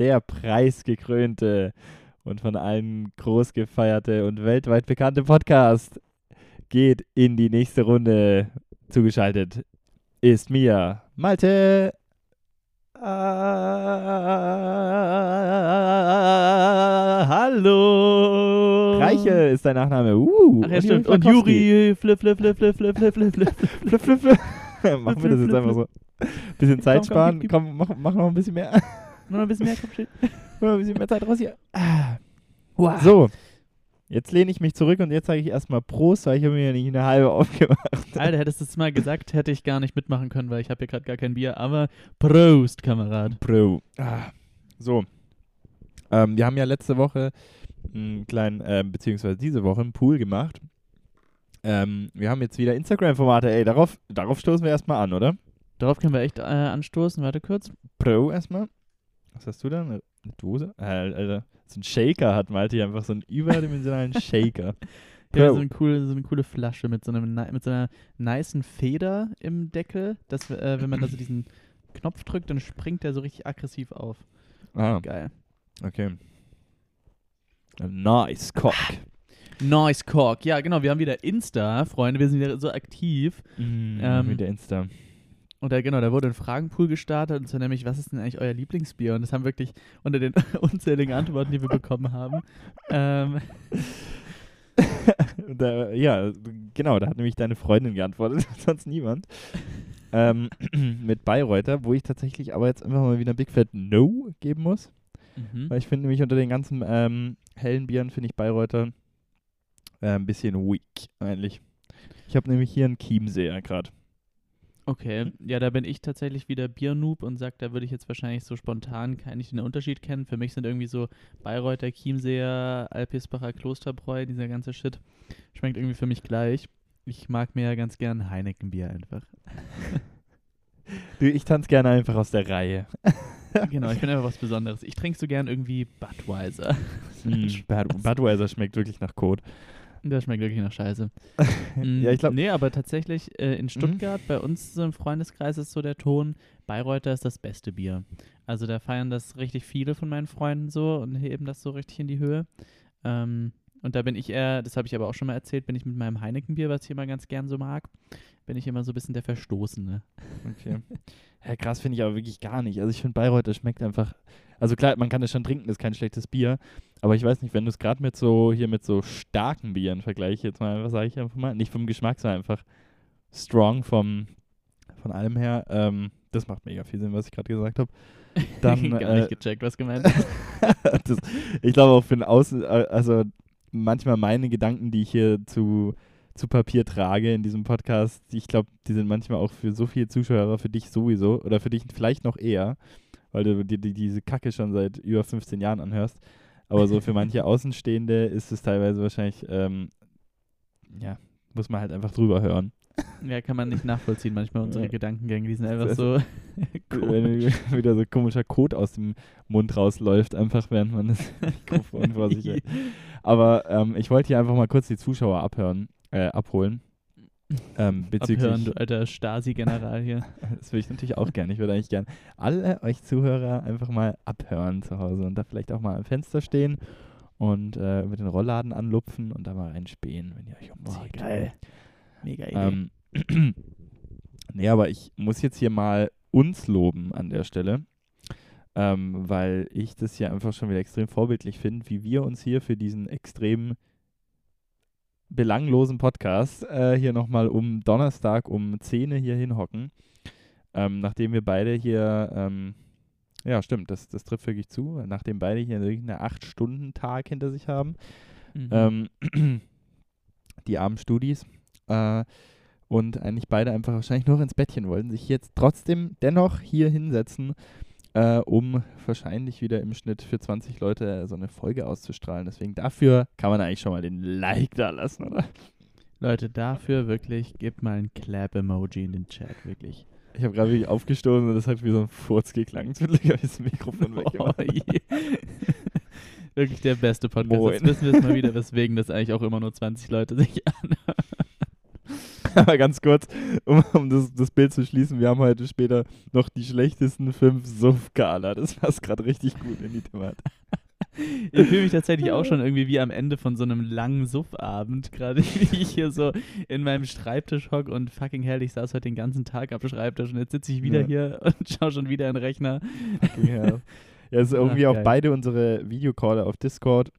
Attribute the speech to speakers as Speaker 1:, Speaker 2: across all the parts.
Speaker 1: der preisgekrönte und von allen groß gefeierte und weltweit bekannte Podcast geht in die nächste Runde. Zugeschaltet ist mir Malte. Ah, hallo. Reiche ist dein Nachname. Uh,
Speaker 2: Ach ja, stimmt. Und Juri, flip, flip, flip, flip, flip, flip, flip, flip.
Speaker 1: Flip, flip, flip. Machen wir das jetzt einfach so. Bisschen Zeit sparen. Komm, mach, mach noch ein bisschen mehr.
Speaker 2: Noch ein bisschen mehr Kopfschild.
Speaker 1: Mach noch ein bisschen mehr Zeit raus hier. Ah. So, jetzt lehne ich mich zurück und jetzt sage ich erstmal Prost, weil ich habe mir ja nicht eine halbe aufgemacht.
Speaker 2: Alter, hättest du es mal gesagt, hätte ich gar nicht mitmachen können, weil ich habe hier gerade gar kein Bier. Aber Prost, Kamerad.
Speaker 1: Bro. Ah. So. Ähm, wir haben ja letzte Woche einen kleinen, ähm, beziehungsweise diese Woche einen Pool gemacht. Ähm, wir haben jetzt wieder Instagram-Formate, ey, darauf, darauf stoßen wir erstmal an, oder?
Speaker 2: Darauf können wir echt äh, anstoßen. Warte kurz.
Speaker 1: Pro erstmal. Was hast du da? Eine, Dose? Äh, Alter, so ein Shaker hat Malte einfach so einen überdimensionalen Shaker.
Speaker 2: Ja, so eine, coole, so eine coole Flasche mit so, einem, mit so einer nicen Feder im Deckel. Dass, äh, wenn man da so diesen Knopf drückt, dann springt der so richtig aggressiv auf.
Speaker 1: Ah,
Speaker 2: Geil.
Speaker 1: okay. Nice Cock.
Speaker 2: Nice Cork. Ja, genau. Wir haben wieder Insta, Freunde. Wir sind wieder so aktiv.
Speaker 1: Mm,
Speaker 2: Ähm,
Speaker 1: mit der Insta.
Speaker 2: Und da, genau, da wurde ein Fragenpool gestartet, und zwar nämlich, was ist denn eigentlich euer Lieblingsbier? Und das haben wirklich unter den unzähligen Antworten, die wir bekommen haben, ähm,
Speaker 1: da, ja, genau, da hat nämlich deine Freundin geantwortet, sonst niemand. ähm, mit Bayreuther, wo ich tatsächlich aber jetzt einfach mal wieder Big Fat No geben muss.
Speaker 2: mhm.
Speaker 1: Weil ich finde nämlich unter den ganzen ähm, hellen Bieren finde ich Bayreuther äh, ein bisschen weak eigentlich. Ich habe nämlich hier einen Chiemseer gerade.
Speaker 2: Okay, ja, da bin ich tatsächlich wieder Biernoob und sag, da würde ich jetzt wahrscheinlich so spontan keinen nicht den Unterschied kennen. Für mich sind irgendwie so Bayreuther, Chiemseer, Alpisbacher Klosterbräu, dieser ganze Shit, schmeckt irgendwie für mich gleich. Ich mag mir ja ganz gern Heineken-Bier einfach.
Speaker 1: Du, ich tanze gerne einfach aus der Reihe.
Speaker 2: genau, ich bin einfach was Besonderes. Ich trinke so gern irgendwie Budweiser.
Speaker 1: Mm, Bud Budweiser schmeckt wirklich nach Kot.
Speaker 2: Das schmeckt wirklich nach Scheiße. Mm,
Speaker 1: ja, ich glaube,
Speaker 2: Nee, aber tatsächlich äh, in Stuttgart, bei uns so im Freundeskreis ist so der Ton, Bayreuther ist das beste Bier. Also da feiern das richtig viele von meinen Freunden so und heben das so richtig in die Höhe. Ähm, und da bin ich eher, das habe ich aber auch schon mal erzählt, bin ich mit meinem Heineken-Bier, was ich immer ganz gern so mag, bin ich immer so ein bisschen der Verstoßene.
Speaker 1: Okay. Ja, krass finde ich aber wirklich gar nicht. Also ich finde Bayreuther schmeckt einfach. Also klar, man kann es schon trinken, ist kein schlechtes Bier. Aber ich weiß nicht, wenn du es gerade mit so hier mit so starken Bieren vergleichst, jetzt mal, was sage ich einfach mal, nicht vom Geschmack, sondern einfach strong vom von allem her. Ähm, das macht mega viel Sinn, was ich gerade gesagt habe. Dann,
Speaker 2: Gar
Speaker 1: äh,
Speaker 2: nicht gecheckt, was gemeint ist.
Speaker 1: das, ich glaube auch für den Außen, äh, also manchmal meine Gedanken, die ich hier zu, zu Papier trage in diesem Podcast, die- ich glaube, die sind manchmal auch für so viele Zuschauer, für dich sowieso oder für dich vielleicht noch eher, weil du dir die, diese Kacke schon seit über 15 Jahren anhörst. Aber so für manche Außenstehende ist es teilweise wahrscheinlich, ähm, ja, muss man halt einfach drüber hören.
Speaker 2: Ja, kann man nicht nachvollziehen manchmal unsere
Speaker 1: Ja.
Speaker 2: Gedankengänge, die sind einfach so
Speaker 1: Wenn
Speaker 2: komisch.
Speaker 1: wieder so komischer Kot aus dem Mund rausläuft, einfach während man das Mikrofon vor sich hält. Aber ähm, ich wollte hier einfach mal kurz die Zuschauer abhören, äh, abholen. Ähm, bezüglich,
Speaker 2: Abhören, du alter Stasi-General hier.
Speaker 1: das würde ich natürlich auch gerne. Ich würde eigentlich gerne alle euch Zuhörer einfach mal abhören zu Hause und da vielleicht auch mal am Fenster stehen und äh, mit den Rollladen anlupfen und da mal reinspähen, wenn ihr euch
Speaker 2: Boah,
Speaker 1: umzieht.
Speaker 2: geil. Mega Idee.
Speaker 1: Ähm, nee, aber ich muss jetzt hier mal uns loben an der Stelle, ähm, weil ich das hier einfach schon wieder extrem vorbildlich finde, wie wir uns hier für diesen extrem belanglosen Podcast äh, hier nochmal um Donnerstag um 10 Uhr hier hinhocken. Ähm, nachdem wir beide hier, ähm, ja stimmt, das, das trifft wirklich zu, nachdem beide hier einen 8-Stunden-Tag hinter sich haben
Speaker 2: Mhm.
Speaker 1: ähm, die armen Studis äh, und eigentlich beide einfach wahrscheinlich nur ins Bettchen wollten, sich jetzt trotzdem dennoch hier hinsetzen, äh, um wahrscheinlich wieder im Schnitt für 20 Leute so eine Folge auszustrahlen. Deswegen dafür kann man eigentlich schon mal den Like da lassen, oder?
Speaker 2: Leute, dafür wirklich, gebt mal ein Clap-Emoji in den Chat, wirklich.
Speaker 1: Ich habe gerade wirklich aufgestoßen und das hat wie so ein Furz geklangt. Glück habe ich das Mikrofon
Speaker 2: Oh,
Speaker 1: weggemacht.
Speaker 2: wirklich der beste Podcast.
Speaker 1: Moin.
Speaker 2: Jetzt wissen wir es mal wieder, weswegen das eigentlich auch immer nur 20 Leute sich anhören.
Speaker 1: Aber ganz kurz, um, um das, das Bild zu schließen, wir haben heute später noch die schlechtesten fünf Suff-Gala. Das passt gerade richtig gut in die Thematik.
Speaker 2: Ich fühle mich tatsächlich auch schon irgendwie wie am Ende von so einem langen Suffabend, gerade wie ich hier so in meinem Schreibtisch hocke und fucking hell, ich saß heute den ganzen Tag am Schreibtisch und jetzt sitze ich wieder
Speaker 1: Ja.
Speaker 2: hier und schaue schon wieder in den Rechner.
Speaker 1: Fucking hell. Ja, ist irgendwie
Speaker 2: Ach,
Speaker 1: auch beide unsere Videocaller auf Discord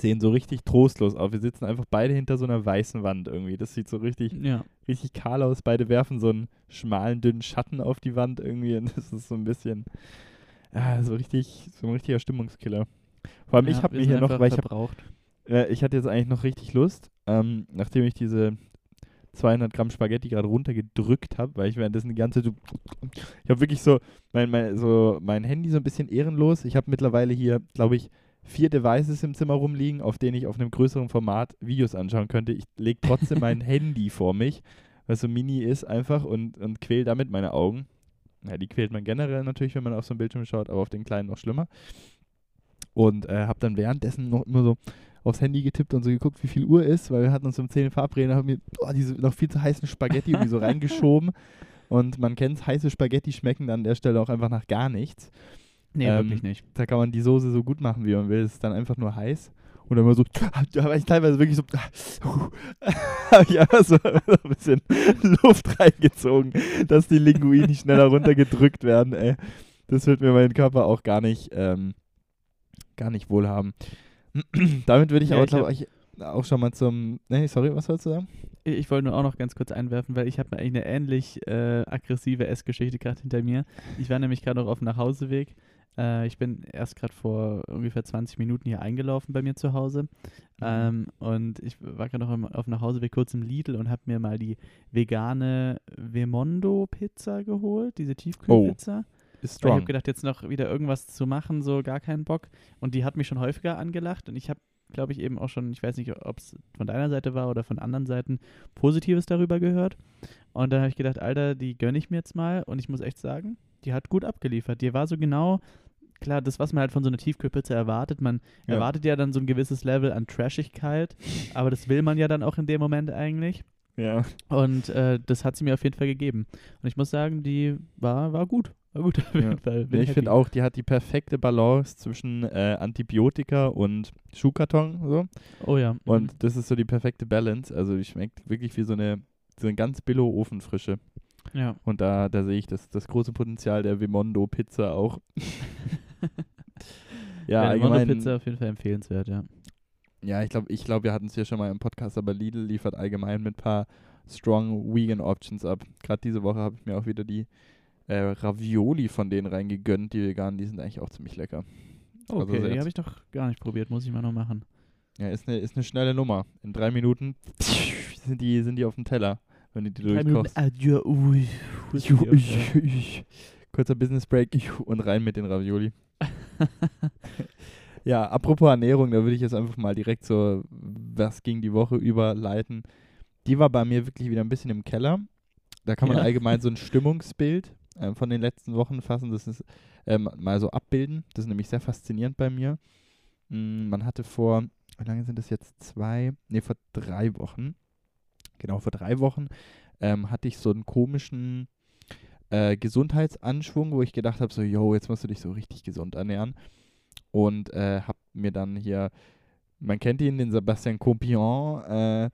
Speaker 1: sehen so richtig trostlos aus. Wir sitzen einfach beide hinter so einer weißen Wand irgendwie. Das sieht so richtig,
Speaker 2: Ja.
Speaker 1: richtig kahl aus. Beide werfen so einen schmalen, dünnen Schatten auf die Wand irgendwie. Und das ist so ein bisschen, ja, so richtig, so ein richtiger Stimmungskiller. Vor allem, ich
Speaker 2: Ja,
Speaker 1: habe
Speaker 2: wir
Speaker 1: mir hier noch, weil ich, hab, äh, ich hatte jetzt eigentlich noch richtig Lust, ähm, nachdem ich diese 200 Gramm Spaghetti gerade runtergedrückt habe, weil ich währenddessen die ganze Zeit so, ich habe wirklich so mein, mein, so mein Handy so ein bisschen ehrenlos. Ich habe mittlerweile hier, glaube ich, vier Devices im Zimmer rumliegen, auf denen ich auf einem größeren Format Videos anschauen könnte. Ich lege trotzdem mein Handy vor mich, was so mini ist einfach und, und quäl damit meine Augen. Ja, die quält man generell natürlich, wenn man auf so einen Bildschirm schaut, aber auf den kleinen noch schlimmer. Und äh, habe dann währenddessen noch immer so aufs Handy getippt und so geguckt, wie viel Uhr ist, weil wir hatten uns um 10 verabredet, haben mir oh, diese noch viel zu heißen Spaghetti irgendwie so reingeschoben. Und man kennt heiße Spaghetti schmecken dann an der Stelle auch einfach nach gar nichts.
Speaker 2: Nee,
Speaker 1: Ähm,
Speaker 2: wirklich nicht.
Speaker 1: Da kann man die Soße so gut machen, wie man will. Es ist dann einfach nur heiß. Und dann immer so, da war ich teilweise wirklich so, ich einfach so ein bisschen Luft reingezogen, dass die Linguini schneller runtergedrückt werden, ey. Das wird mir mein Körper auch gar nicht, ähm, gar nicht wohlhaben. Damit würde ich
Speaker 2: Ja,
Speaker 1: auch,
Speaker 2: ich
Speaker 1: glaube ich, auch schon mal zum, nee, sorry, was wolltest du sagen?
Speaker 2: Ich ich wollte nur auch noch ganz kurz einwerfen, weil ich habe eigentlich eine ähnlich äh, aggressive Essgeschichte gerade hinter mir. Ich war nämlich gerade noch auf dem Nachhauseweg. Äh, ich bin erst gerade vor ungefähr 20 Minuten hier eingelaufen bei mir zu Hause. Ähm, und ich war gerade noch im, auf dem Nachhauseweg kurz im Lidl und habe mir mal die vegane Vemondo-Pizza geholt, diese Tiefkühlpizza.
Speaker 1: Ist
Speaker 2: Weil ich habe gedacht, jetzt noch wieder irgendwas zu machen, so gar keinen Bock. Und die hat mich schon häufiger angelacht und ich habe, glaube ich, eben auch schon, ich weiß nicht, ob es von deiner Seite war oder von anderen Seiten, Positives darüber gehört. Und dann habe ich gedacht, Alter, die gönne ich mir jetzt mal und ich muss echt sagen, die hat gut abgeliefert. Die war so genau, klar, das, was man halt von so einer Tiefkühlpizza erwartet. Man
Speaker 1: Ja.
Speaker 2: erwartet ja dann so ein gewisses Level an Trashigkeit, aber das will man ja dann auch in dem Moment eigentlich.
Speaker 1: ja.
Speaker 2: Und äh, das hat sie mir auf jeden Fall gegeben. Und ich muss sagen, die war, war gut. War gut auf jeden
Speaker 1: Ja.
Speaker 2: Fall.
Speaker 1: Ich finde auch, die hat die perfekte Balance zwischen äh, Antibiotika und Schuhkarton. So.
Speaker 2: Oh ja. mhm.
Speaker 1: Und das ist so die perfekte Balance. Also die schmeckt wirklich wie so eine, so eine ganz billo Ofenfrische.
Speaker 2: Ja.
Speaker 1: Und da, da sehe ich das, das große Potenzial der Vimondo Pizza auch. ja,
Speaker 2: ja
Speaker 1: allgemein.
Speaker 2: Pizza auf jeden Fall empfehlenswert, ja.
Speaker 1: Ja, ich glaube, ich glaub, wir hatten es hier schon mal im Podcast, aber Lidl liefert allgemein mit ein paar strong vegan Options ab. Gerade diese Woche habe ich mir auch wieder die äh, Ravioli von denen reingegönnt, die veganen, die sind eigentlich auch ziemlich lecker. Also
Speaker 2: Okay,
Speaker 1: sehr-
Speaker 2: die habe ich doch gar nicht probiert, muss ich mal noch machen.
Speaker 1: Ja, ist eine ist eine schnelle Nummer. In drei Minuten sind die, sind die auf dem Teller, wenn du die durchkochst.
Speaker 2: Adieu, ui,
Speaker 1: ju- Kurzer Business Break und rein mit den Ravioli. Ja, apropos Ernährung, da würde ich jetzt einfach mal direkt so, was ging die Woche überleiten. Die war bei mir wirklich wieder ein bisschen im Keller. Da kann man
Speaker 2: Ja.
Speaker 1: allgemein so ein Stimmungsbild ähm, von den letzten Wochen fassen. Das ist ähm, mal so abbilden. Das ist nämlich sehr faszinierend bei mir. Mm, man hatte vor, wie lange sind das jetzt? Zwei? Nee, vor drei Wochen. Genau, vor drei Wochen ähm, hatte ich so einen komischen äh, Gesundheitsanschwung, wo ich gedacht habe, so, yo, jetzt musst du dich so richtig gesund ernähren. Und äh, habe mir dann hier, man kennt ihn, den Sebastian Compion, äh,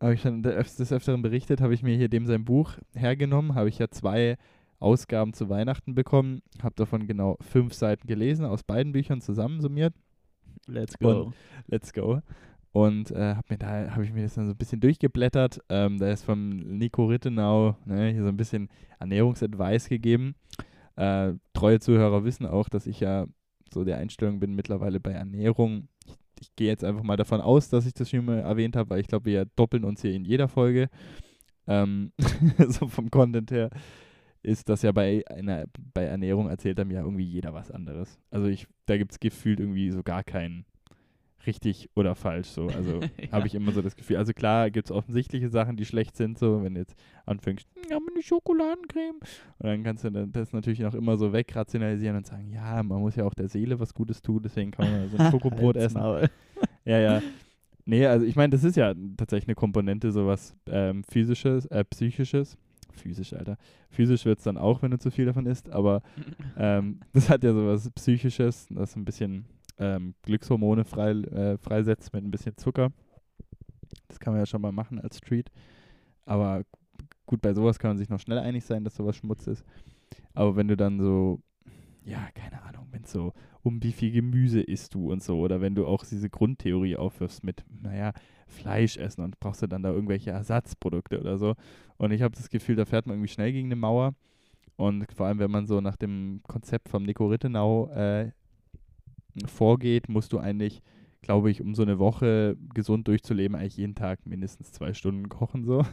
Speaker 1: habe ich dann des Öfteren berichtet, habe ich mir hier dem sein Buch hergenommen, habe ich ja zwei Ausgaben zu Weihnachten bekommen, habe davon genau fünf Seiten gelesen, aus beiden Büchern zusammensummiert.
Speaker 2: Let's go.
Speaker 1: Und- Let's go. Und äh, habe mir da habe ich mir das dann so ein bisschen durchgeblättert. Ähm, da ist von Nico Rittenau ne, hier so ein bisschen Ernährungsadvice gegeben. Äh, treue Zuhörer wissen auch, dass ich ja so der Einstellung bin mittlerweile bei Ernährung. Ich, ich gehe jetzt einfach mal davon aus, dass ich das schon mal erwähnt habe, weil ich glaube, wir doppeln uns hier in jeder Folge. Ähm, so vom Content her ist das ja bei einer bei Ernährung erzählt einem ja irgendwie jeder was anderes. Also ich, da gibt es gefühlt irgendwie so gar keinen richtig oder falsch so. Also
Speaker 2: Ja.
Speaker 1: habe ich immer so das Gefühl. Also klar gibt es offensichtliche Sachen, die schlecht sind, so wenn du jetzt anfängst, ja, eine Schokoladencreme. Und dann kannst du das natürlich noch immer so wegrationalisieren und sagen, ja, man muss ja auch der Seele was Gutes tun, deswegen kann man so ein Schokobrot essen. Ja, ja. Nee, also ich meine, das ist ja tatsächlich eine Komponente, sowas ähm, physisches, äh, psychisches. Physisch, Alter. Physisch wird es dann auch, wenn du zu viel davon isst, aber ähm, das hat ja sowas Psychisches, das ein bisschen ähm, Glückshormone frei, äh, freisetzt mit ein bisschen Zucker. Das kann man ja schon mal machen als Treat. Aber gut, bei sowas kann man sich noch schnell einig sein, dass sowas Schmutz ist. Aber wenn du dann so, ja, keine Ahnung, wenn es so um wie viel Gemüse isst du und so, oder wenn du auch diese Grundtheorie aufwirfst mit, naja, Fleisch essen und brauchst du dann da irgendwelche Ersatzprodukte oder so. Und ich habe das Gefühl, da fährt man irgendwie schnell gegen eine Mauer. Und vor allem, wenn man so nach dem Konzept vom Nico Rittenau äh, vorgeht, musst du eigentlich, glaube ich, um so eine Woche gesund durchzuleben, eigentlich jeden Tag mindestens zwei Stunden kochen so.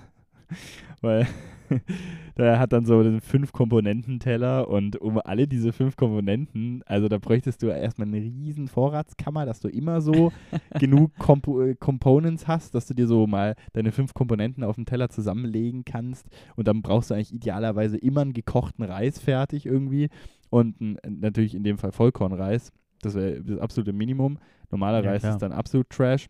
Speaker 1: Weil der hat dann so einen Fünf-Komponenten-Teller und um alle diese fünf Komponenten, also da bräuchtest du erstmal eine riesen Vorratskammer, dass du immer so genug Comp äh, Components hast, dass du dir so mal deine fünf Komponenten auf dem Teller zusammenlegen kannst und dann brauchst du eigentlich idealerweise immer einen gekochten Reis fertig irgendwie und natürlich in dem Fall Vollkornreis. Das wäre das absolute Minimum. Normaler
Speaker 2: Ja,
Speaker 1: ist dann absolut Trash.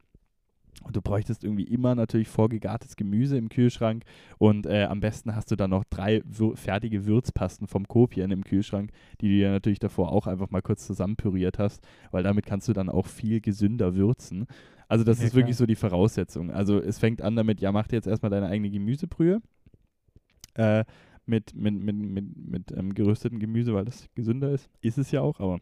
Speaker 1: Und du bräuchtest irgendwie immer natürlich vorgegartes Gemüse im Kühlschrank. Und äh, am besten hast du dann noch drei Wür fertige Würzpasten vom Kopien im Kühlschrank, die du dir natürlich davor auch einfach mal kurz zusammenpüriert hast, weil damit kannst du dann auch viel gesünder würzen. Also das
Speaker 2: Ja,
Speaker 1: ist wirklich
Speaker 2: klar.
Speaker 1: so die Voraussetzung. Also es fängt an damit, ja, mach dir jetzt erstmal deine eigene Gemüsebrühe äh, mit, mit, mit, mit, mit ähm, geröstetem Gemüse, weil das gesünder ist. Ist es ja auch, aber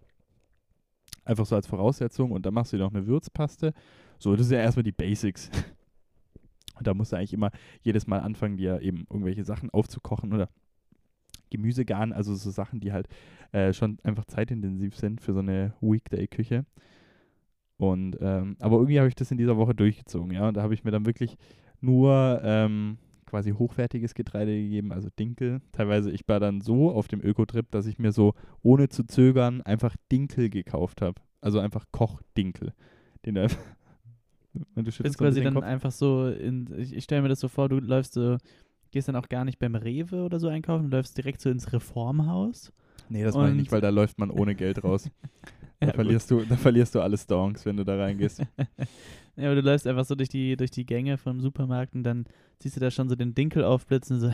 Speaker 1: einfach so als Voraussetzung. Und dann machst du dir noch eine Würzpaste. So, das sind ja erstmal die Basics. Und da musst du eigentlich immer jedes Mal anfangen, dir eben irgendwelche Sachen aufzukochen oder Gemüse garen, also so Sachen, die halt äh, schon einfach zeitintensiv sind für so eine Weekday-Küche. Und ähm, aber irgendwie habe ich das in dieser Woche durchgezogen, ja. Und da habe ich mir dann wirklich nur ähm, quasi hochwertiges Getreide gegeben, also Dinkel. Teilweise, ich war dann so auf dem Ökotrip, dass ich mir so ohne zu zögern einfach Dinkel gekauft habe. Also einfach Kochdinkel. Den du einfach. Und du ein
Speaker 2: quasi dann
Speaker 1: Kopf.
Speaker 2: einfach so, in, ich, ich stelle mir das so vor, du läufst so, gehst dann auch gar nicht beim Rewe oder so einkaufen, du läufst direkt so ins Reformhaus.
Speaker 1: Nee, das meine ich nicht, weil da läuft man ohne Geld raus. Da,
Speaker 2: Ja, gut.
Speaker 1: verlierst du, da verlierst du alle Stonks, wenn du da reingehst.
Speaker 2: Ja, aber du läufst einfach so durch die, durch die Gänge vom Supermarkt und dann siehst du da schon so den Dinkel aufblitzen und so,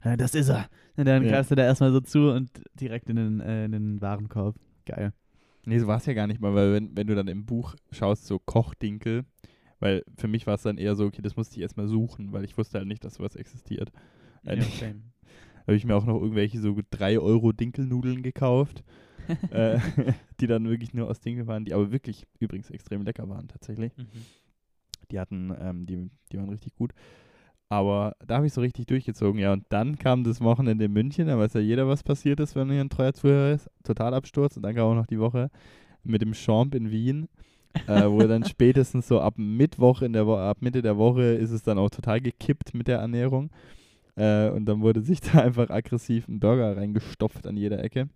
Speaker 2: "Äh, das ist er. Und dann
Speaker 1: Ja.
Speaker 2: greifst du da erstmal so zu und direkt in den, äh, in den Warenkorb. Geil.
Speaker 1: Nee, so war es ja gar nicht mal, weil wenn, wenn du dann im Buch schaust, so Kochdinkel, weil für mich war es dann eher so, okay, das musste ich erstmal suchen, weil ich wusste halt nicht, dass sowas existiert.
Speaker 2: Ja,
Speaker 1: Äh,
Speaker 2: okay.
Speaker 1: Da habe ich mir auch noch irgendwelche so 3 Euro Dinkelnudeln gekauft, äh, die dann wirklich nur aus Dinkel waren, die aber wirklich übrigens extrem lecker waren tatsächlich.
Speaker 2: Mhm.
Speaker 1: Die hatten, ähm, die, die waren richtig gut. Aber da habe ich so richtig durchgezogen, ja. Und dann kam das Wochenende in München, da weiß ja jeder, was passiert ist, wenn hier ein treuer Zuhörer ist. Totalabsturz. Und dann kam auch noch die Woche mit dem Champ in Wien, äh, wo dann spätestens so ab Mittwoch in der Wo ab Mitte der Woche ist es dann auch total gekippt mit der Ernährung. Äh, und dann wurde sich da einfach aggressiv ein Burger reingestopft an jeder Ecke.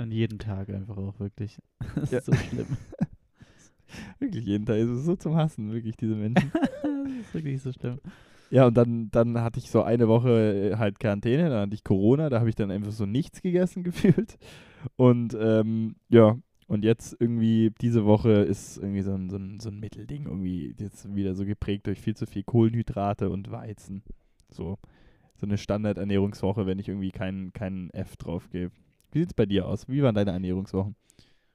Speaker 2: An jedem Tag einfach auch wirklich. Das
Speaker 1: Ja.
Speaker 2: ist so schlimm.
Speaker 1: Wirklich jeden Tag. Es ist so zum Hassen, wirklich, diese Menschen.
Speaker 2: das ist wirklich so schlimm.
Speaker 1: Ja, und dann, dann hatte ich so eine Woche äh, halt Quarantäne, dann hatte ich Corona, da habe ich dann einfach so nichts gegessen gefühlt. Und ähm, ja, und jetzt irgendwie diese Woche ist irgendwie so ein, so, ein, so ein Mittelding, irgendwie jetzt wieder so geprägt durch viel zu viel Kohlenhydrate und Weizen. So, so eine Standardernährungswoche, wenn ich irgendwie keinen keinen F drauf gebe. Wie sieht's bei dir aus? Wie waren deine Ernährungswochen?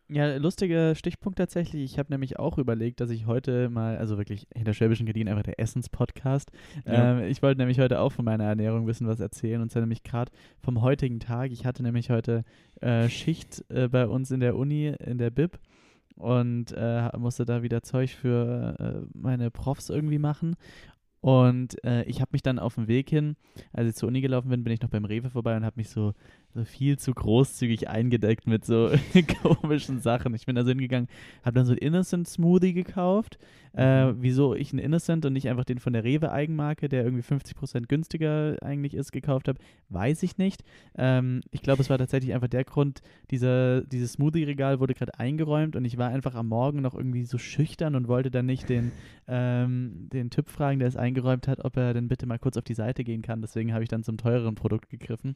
Speaker 2: Ja, lustiger Stichpunkt tatsächlich. Ich habe nämlich auch überlegt, dass ich heute mal, also wirklich hinter Schwäbischen Gardinen einfach der Essenspodcast.
Speaker 1: Ja.
Speaker 2: Ähm, ich wollte nämlich heute auch von meiner Ernährung ein bisschen was erzählen und zwar nämlich gerade vom heutigen Tag. Ich hatte nämlich heute äh, Schicht äh, bei uns in der Uni, in der Bib und äh, musste da wieder Zeug für äh, meine Profs irgendwie machen. Und äh, ich habe mich dann auf dem Weg hin, als ich zur Uni gelaufen bin, bin ich noch beim Rewe vorbei und habe mich so viel zu großzügig eingedeckt mit so komischen Sachen. Ich bin da so hingegangen, habe dann so einen Innocent Smoothie gekauft. Äh,
Speaker 1: Mhm.
Speaker 2: wieso ich einen Innocent und nicht einfach den von der Rewe Eigenmarke, der irgendwie 50% günstiger eigentlich ist, gekauft habe, weiß ich nicht. Ähm, ich glaube, es war tatsächlich einfach der Grund, dieser, dieses Smoothie-Regal wurde gerade eingeräumt und ich war einfach am Morgen noch irgendwie so schüchtern und wollte dann nicht den, ähm, den Typ fragen, der es eingeräumt hat, ob er denn bitte mal kurz auf die Seite gehen kann. Deswegen habe ich dann zum teureren Produkt gegriffen.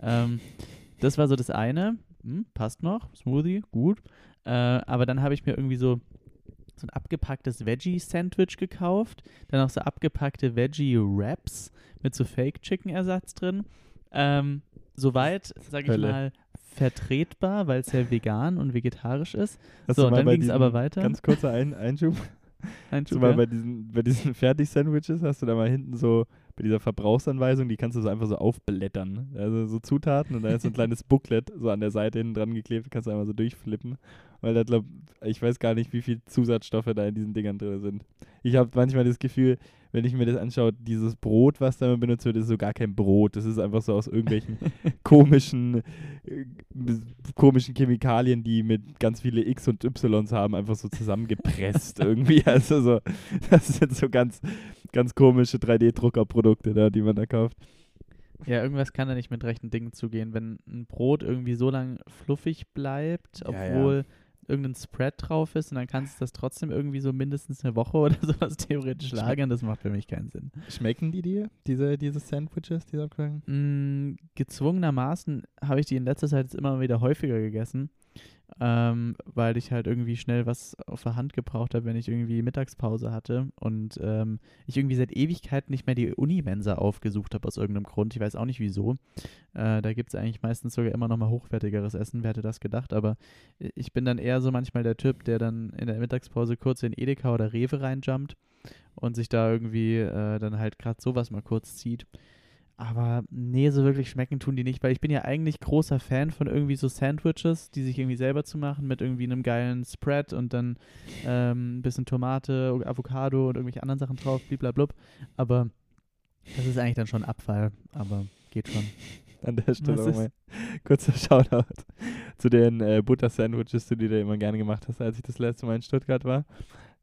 Speaker 2: Ähm, das war so das eine. Hm, passt noch. Smoothie, gut. Äh, aber dann habe ich mir irgendwie so so ein abgepacktes Veggie-Sandwich gekauft. Dann auch so abgepackte Veggie-Wraps mit so Fake-Chicken-Ersatz drin. Ähm, soweit, sag ich mal, vertretbar, weil es ja vegan und vegetarisch ist.
Speaker 1: Hast
Speaker 2: So, und dann ging's
Speaker 1: diesen-
Speaker 2: aber weiter.
Speaker 1: Ganz kurzer Ein Einschub.
Speaker 2: Ein
Speaker 1: Hast du
Speaker 2: Schub,
Speaker 1: mal
Speaker 2: ja.
Speaker 1: bei diesen, bei diesen Fertig-Sandwiches, hast du da mal hinten so, bei dieser Verbrauchsanweisung, die kannst du so einfach so aufblättern. Also so Zutaten und da ist so ein kleines Booklet so an der Seite hinten dran geklebt, kannst du einmal so durchflippen. Weil da glaub, ich weiß gar nicht, wie viel Zusatzstoffe da in diesen Dingern drin sind. Ich habe manchmal das Gefühl, wenn ich mir das anschaue, dieses Brot, was da benutzt wird, ist so gar kein Brot. Das ist einfach so aus irgendwelchen komischen, äh, komischen Chemikalien, die mit ganz viele X und Ys haben, einfach so zusammengepresst irgendwie. Also so, das sind so ganz, ganz komische 3D-Druckerprodukte da, die man da kauft.
Speaker 2: Ja, irgendwas kann da nicht mit rechten Dingen zugehen. Wenn ein Brot irgendwie so lang fluffig bleibt,
Speaker 1: Ja, ja.
Speaker 2: Irgendein Spread drauf ist und dann kannst du das trotzdem irgendwie so mindestens eine Woche oder sowas theoretisch lagern, das macht für mich keinen Sinn.
Speaker 1: Schmecken die dir, diese, diese Sandwiches, diese abgefangen?
Speaker 2: Mm, gezwungenermaßen habe ich die in letzter Zeit jetzt immer wieder häufiger gegessen, ähm, weil ich halt irgendwie schnell was auf der Hand gebraucht habe, wenn ich irgendwie Mittagspause hatte und ähm, ich irgendwie seit Ewigkeiten nicht mehr die Unimensa aufgesucht habe aus irgendeinem Grund. Ich weiß auch nicht wieso. Äh, da gibt es eigentlich meistens sogar immer noch mal hochwertigeres Essen, wer hätte das gedacht, aber ich bin dann eher so manchmal der Typ, der dann in der Mittagspause kurz in Edeka oder Rewe reinjumpt und sich da irgendwie äh, dann halt gerade sowas mal kurz zieht. Aber nee, so wirklich schmecken tun die nicht, weil ich bin ja eigentlich großer Fan von irgendwie so Sandwiches, die sich irgendwie selber zu machen mit irgendwie einem geilen Spread und dann ähm, ein bisschen Tomate, Avocado und irgendwelche anderen Sachen drauf, bliblablub. Aber das ist eigentlich dann schon Abfall, aber geht schon.
Speaker 1: An der Stelle auch mal kurzer Shoutout zu den äh, Butter-Sandwiches, die du dir immer gerne gemacht hast, als ich das letzte Mal in Stuttgart war.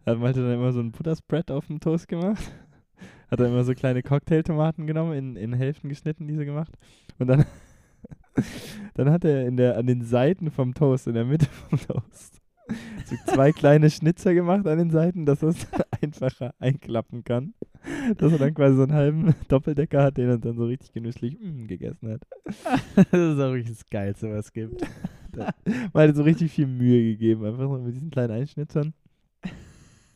Speaker 1: Da hat Malte dann immer so ein Butterspread auf dem Toast gemacht. Hat er immer so kleine Cocktailtomaten genommen, in, in Hälften geschnitten, diese gemacht. Und dann, dann hat er in der, an den Seiten vom Toast, in der Mitte vom Toast, so zwei kleine Schnitzer gemacht an den Seiten, dass er es dann einfacher einklappen kann. Dass er dann quasi so einen halben Doppeldecker hat, den er dann so richtig genüsslich mm, gegessen hat.
Speaker 2: das ist auch wirklich das Geilste, was es gibt.
Speaker 1: Man hat so richtig viel Mühe gegeben, einfach so mit diesen kleinen Einschnitzern.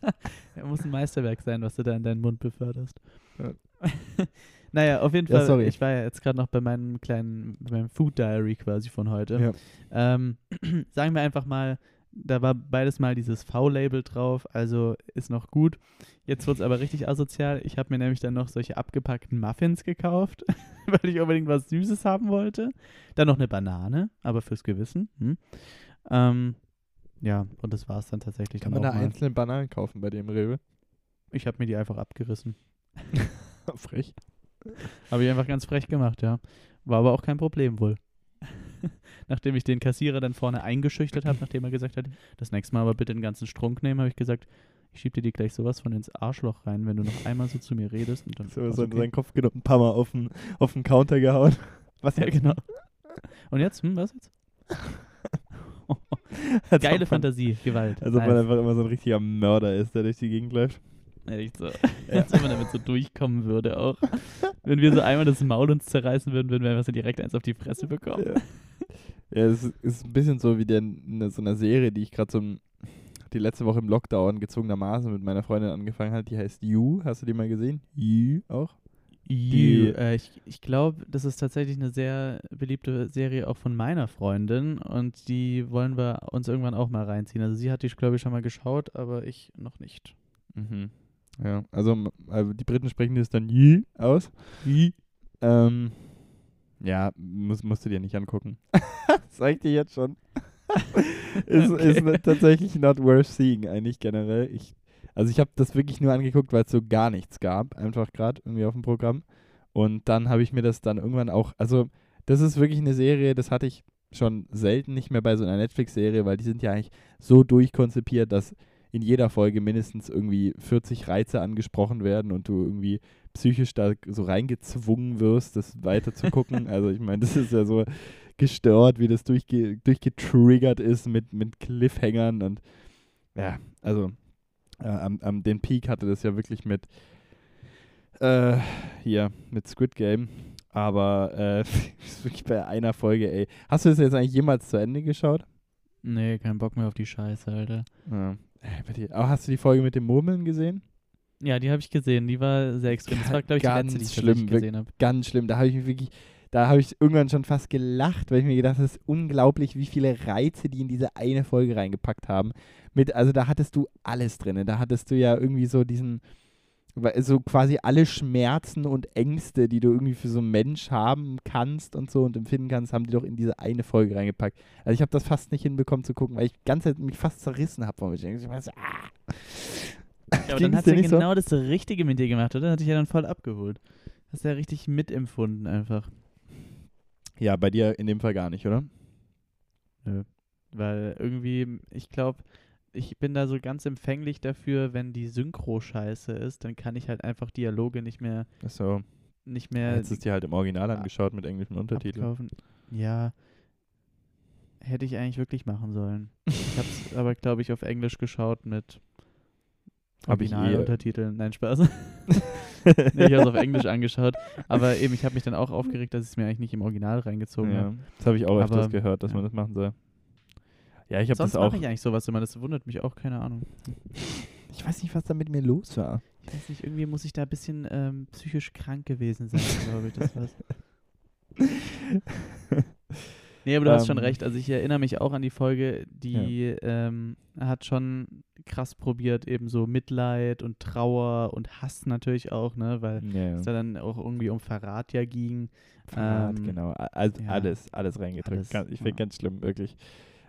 Speaker 2: Er muss ein Meisterwerk sein, was du da in deinen Mund beförderst.
Speaker 1: Ja.
Speaker 2: naja, auf jeden
Speaker 1: Ja,
Speaker 2: Fall,
Speaker 1: sorry.
Speaker 2: ich war ja jetzt gerade noch bei meinem kleinen, bei meinem Food Diary quasi von heute. Ähm, sagen wir einfach mal, da war beides mal dieses V-Label drauf, also ist noch gut. Jetzt wird es aber richtig asozial. Ich habe mir nämlich dann noch solche abgepackten Muffins gekauft, weil ich unbedingt was Süßes haben wollte. Dann noch eine Banane, aber fürs Gewissen. Hm. Ähm, ja, und das war es dann tatsächlich.
Speaker 1: Kann
Speaker 2: dann
Speaker 1: man da
Speaker 2: mal.
Speaker 1: einzelne Bananen kaufen bei dem Rewe?
Speaker 2: Ich habe mir die einfach abgerissen.
Speaker 1: Frech.
Speaker 2: Habe ich einfach ganz frech gemacht, ja. War aber auch kein Problem wohl. Nachdem ich den Kassierer dann vorne eingeschüchtert habe, nachdem er gesagt hat, das nächste Mal aber bitte den ganzen Strunk nehmen, habe ich gesagt, ich schieb dir die gleich sowas von ins Arschloch rein, wenn du noch einmal so zu mir redest. Und dann
Speaker 1: So,
Speaker 2: war's
Speaker 1: so
Speaker 2: okay.
Speaker 1: seinen Kopf genommen, ein paar Mal auf den, auf den Counter gehauen. Was
Speaker 2: Ja, genau. Und jetzt, hm, was jetzt?
Speaker 1: Als
Speaker 2: Geile
Speaker 1: man,
Speaker 2: Fantasie, Gewalt.
Speaker 1: Als ob man einfach immer so ein richtiger Mörder ist, der durch die Gegend läuft.
Speaker 2: Echt so. Als ob man damit so durchkommen würde auch. Wenn wir so einmal das Maul uns zerreißen würden, würden wir einfach so direkt eins auf die Fresse bekommen.
Speaker 1: Ja, ja es ist, ein bisschen so wie der, ne, so eine Serie, die ich gerade so die letzte Woche im Lockdown gezwungenermaßen mit meiner Freundin angefangen hat. Die heißt You. Hast du die mal gesehen? You auch?
Speaker 2: Die, äh, ich ich glaube, das ist tatsächlich eine sehr beliebte Serie auch von meiner Freundin und die wollen wir uns irgendwann auch mal reinziehen. Also sie hat die, glaube ich, schon mal geschaut, aber ich noch nicht.
Speaker 1: Mhm. Ja, also, also die Briten sprechen das dann You aus. You. Ähm, ja, muss, musst du dir nicht angucken. Sag ich dir jetzt schon. ist,
Speaker 2: Okay.
Speaker 1: ist tatsächlich not worth seeing eigentlich generell. Ich, also ich habe das wirklich nur angeguckt, weil es so gar nichts gab, einfach gerade irgendwie auf dem Programm. Und dann habe ich mir das dann irgendwann auch, also das ist wirklich eine Serie, das hatte ich schon selten nicht mehr bei so einer Netflix-Serie, weil die sind ja eigentlich so durchkonzipiert, dass in jeder Folge mindestens irgendwie 40 Reize angesprochen werden und du irgendwie psychisch da so reingezwungen wirst, das weiter zu gucken. also ich meine, das ist ja so gestört, wie das durchge durchgetriggert ist mit, mit Cliffhangern und ja, also äh, am, am den Peak hatte das ja wirklich mit äh, hier, mit Squid Game. Aber äh, wirklich bei einer Folge, ey. Hast du das jetzt eigentlich jemals zu Ende geschaut?
Speaker 2: Nee, kein Bock mehr auf die Scheiße, Alter.
Speaker 1: Ja. Aber hast du die Folge mit dem Murmeln gesehen?
Speaker 2: Ja, die habe ich gesehen. Die war sehr extrem. Das war, glaube ich, die
Speaker 1: Ganz
Speaker 2: letzte, die ich gesehen habe.
Speaker 1: Ganz schlimm. Da habe ich mich wirklich, da habe ich irgendwann schon fast gelacht, weil ich mir gedacht habe, es ist unglaublich, wie viele Reize die in diese eine Folge reingepackt haben. Mit, also da hattest du alles drin. Da hattest du ja irgendwie so diesen, so quasi alle Schmerzen und Ängste, die du irgendwie für so einen Mensch haben kannst und so und empfinden kannst, haben die doch in diese eine Folge reingepackt. Also ich habe das fast nicht hinbekommen zu gucken, weil ich die ganze Zeit mich fast zerrissen habe von mir. Ich so, ah.
Speaker 2: Ja, aber dann hat ja
Speaker 1: nicht so?
Speaker 2: genau das Richtige mit dir gemacht, oder? Hat dich ja dann voll abgeholt. Hast ja richtig mitempfunden einfach.
Speaker 1: Ja, bei dir in dem Fall gar nicht, oder?
Speaker 2: Nö. Weil irgendwie, ich glaube, ich bin da so ganz empfänglich dafür, wenn die Synchro scheiße ist, dann kann ich halt einfach Dialoge nicht mehr,
Speaker 1: Achso.
Speaker 2: nicht
Speaker 1: Ja,
Speaker 2: mehr
Speaker 1: du es dir halt im Original angeschaut mit englischen Untertiteln.
Speaker 2: abkaufen. Ja, hätte ich eigentlich wirklich machen sollen. Ich habe es aber, glaube ich, auf Englisch geschaut mit
Speaker 1: eh-
Speaker 2: Originaluntertiteln. Nein, Spaß. nee, ich habe es auf Englisch angeschaut. Aber eben, ich habe mich dann auch aufgeregt, dass ich es mir eigentlich nicht im Original reingezogen
Speaker 1: Ja,
Speaker 2: habe.
Speaker 1: das habe ich auch öfters gehört, dass
Speaker 2: ja.
Speaker 1: man das machen soll. Ja, ich habe das auch.
Speaker 2: mache ich eigentlich sowas immer. Das wundert mich auch, keine Ahnung.
Speaker 1: Ich weiß nicht, was da mit mir los war.
Speaker 2: Ich weiß nicht, irgendwie muss ich da ein bisschen ähm, psychisch krank gewesen sein, glaube ich. Das war's. Nee, aber du hast schon
Speaker 1: Ähm,
Speaker 2: recht. Also ich erinnere mich auch an die Folge, die ähm, hat schon krass probiert, eben so Mitleid und Trauer und Hass natürlich auch, ne? Weil
Speaker 1: Ja, ja.
Speaker 2: es da dann auch irgendwie um Verrat ja ging.
Speaker 1: Verrat,
Speaker 2: ähm,
Speaker 1: genau. Also
Speaker 2: ja.
Speaker 1: alles, alles reingedrückt.
Speaker 2: Alles,
Speaker 1: ich finde
Speaker 2: ja.
Speaker 1: ganz schlimm, wirklich.